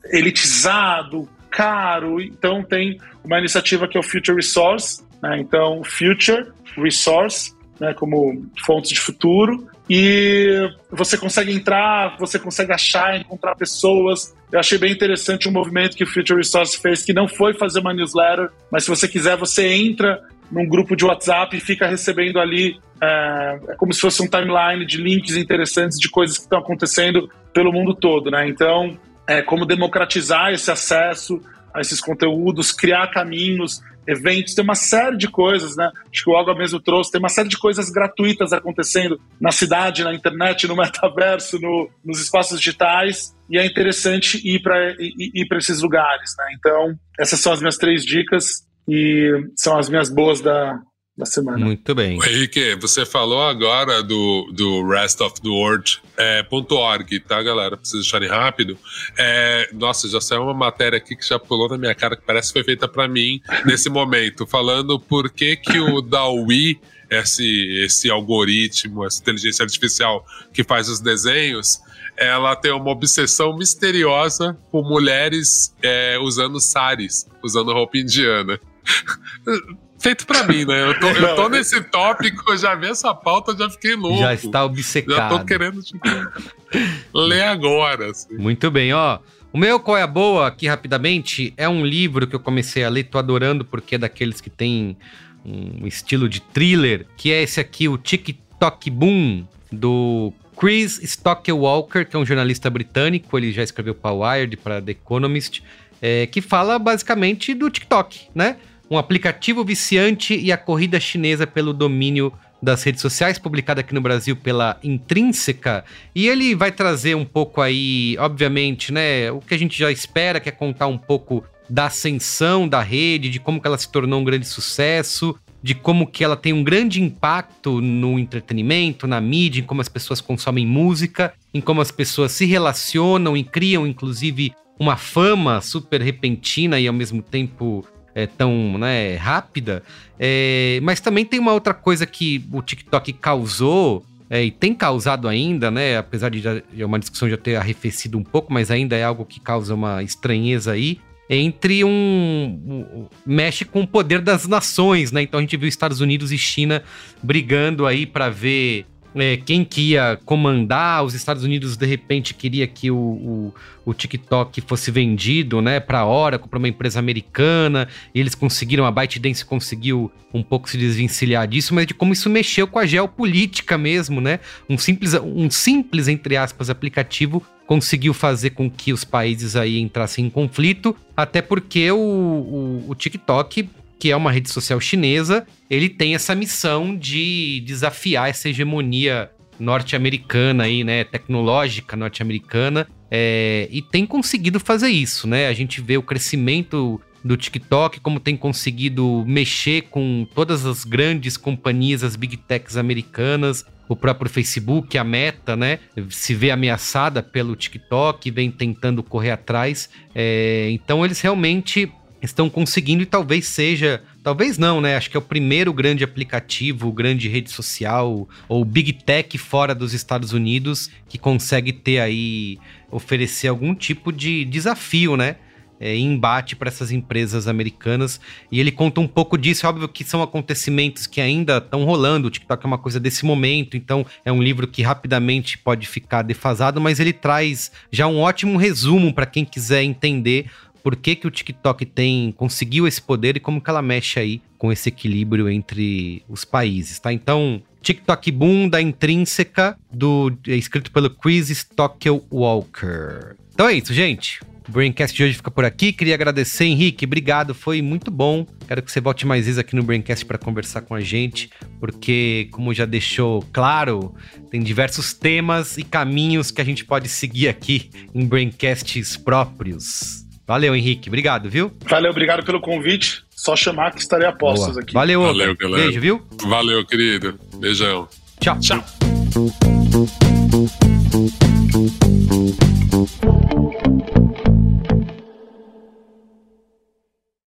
elitizado, caro. Então tem uma iniciativa que é o Future Resource, né, então Future Resource, né, como fontes de futuro, e você consegue entrar, você consegue achar, encontrar pessoas. Eu achei bem interessante um movimento que o Future Resource fez, que não foi fazer uma newsletter, mas se você quiser, você entra num grupo de WhatsApp e fica recebendo ali, é, é como se fosse um timeline de links interessantes de coisas que estão acontecendo pelo mundo todo, né? Então, é como democratizar esse acesso a esses conteúdos, criar caminhos, eventos, tem uma série de coisas, né? Acho que o Olga mesmo trouxe, tem uma série de coisas gratuitas acontecendo na cidade, na internet, no metaverso, no, nos espaços digitais, e é interessante ir para ir, ir esses lugares, né? Então, essas são as minhas três dicas e são as minhas boas da, da semana. Muito bem. Henrique, você falou agora do, do Rest of the World é, .org, tá, galera? Vocês deixarem rápido. É, nossa, já saiu uma matéria aqui que já pulou na minha cara, que parece que foi feita para mim nesse momento, falando por que que o DAWI, esse, esse algoritmo, essa inteligência artificial que faz os desenhos, ela tem uma obsessão misteriosa por mulheres é, usando saris, usando roupa indiana. feito pra mim, né? Eu tô, eu tô nesse tópico, eu já vi essa pauta, já fiquei louco. Já está obcecado. Já tô querendo tipo, ler agora. Assim. Muito bem, ó. O meu Qual é a Boa, aqui rapidamente, é um livro que eu comecei a ler, tô adorando, porque é daqueles que tem um estilo de thriller, que é esse aqui, o TikTok Boom, do Chris Stockwalker, que é um jornalista britânico, ele já escreveu para Wired, para The Economist, é, que fala basicamente do TikTok, né? Um aplicativo viciante e a corrida chinesa pelo domínio das redes sociais, publicado aqui no Brasil pela Intrínseca. E ele vai trazer um pouco aí, obviamente, né, o que a gente já espera, que é contar um pouco da ascensão da rede, de como que ela se tornou um grande sucesso, de como que ela tem um grande impacto no entretenimento, na mídia, em como as pessoas consomem música, em como as pessoas se relacionam e criam, inclusive, uma fama super repentina e ao mesmo tempo é, tão né, rápida. É, mas também tem uma outra coisa que o TikTok causou. É, e tem causado ainda, né? Apesar de já, uma discussão já ter arrefecido um pouco, mas ainda é algo que causa uma estranheza aí entre um, um, mexe com o poder das nações, né? Então a gente viu Estados Unidos e China brigando aí para ver é, quem que ia comandar, os Estados Unidos de repente queria que o, o, o TikTok fosse vendido, né, para Oracle, para uma empresa americana, e eles conseguiram, a ByteDance conseguiu um pouco se desvencilhar disso, mas de como isso mexeu com a geopolítica mesmo, né? Um simples, um simples entre aspas aplicativo conseguiu fazer com que os países aí entrassem em conflito, até porque o, o, o TikTok que é uma rede social chinesa, ele tem essa missão de desafiar essa hegemonia norte-americana aí, né, tecnológica norte-americana, é, e tem conseguido fazer isso, né? A gente vê o crescimento do TikTok, como tem conseguido mexer com todas as grandes companhias, as big techs americanas, o próprio Facebook, a Meta, né, se vê ameaçada pelo TikTok, vem tentando correr atrás. É, então eles realmente estão conseguindo e talvez seja, talvez não, né? Acho que é o primeiro grande aplicativo, grande rede social ou big tech fora dos Estados Unidos que consegue ter aí oferecer algum tipo de desafio, né? É, embate para essas empresas americanas. E ele conta um pouco disso. É óbvio que são acontecimentos que ainda estão rolando. O TikTok é uma coisa desse momento, então é um livro que rapidamente pode ficar defasado, mas ele traz já um ótimo resumo para quem quiser entender por que, que o TikTok tem conseguiu esse poder e como que ela mexe aí com esse equilíbrio entre os países, tá? Então, TikTok Boom da Intrínseca, do, é escrito pelo Chris Stockel Walker. Então é isso, gente. O Braincast de hoje fica por aqui. Queria agradecer, Henrique. Obrigado, foi muito bom. Quero que você volte mais vezes aqui no Braincast para conversar com a gente, porque, como já deixou claro, tem diversos temas e caminhos que a gente pode seguir aqui em Braincasts próprios. Valeu, Henrique. Obrigado, viu? Valeu, obrigado pelo convite. Só chamar que estarei a postos Boa. aqui. Valeu, Valeu galera. Beijo, viu? Valeu, querido. Beijão. Tchau. Tchau.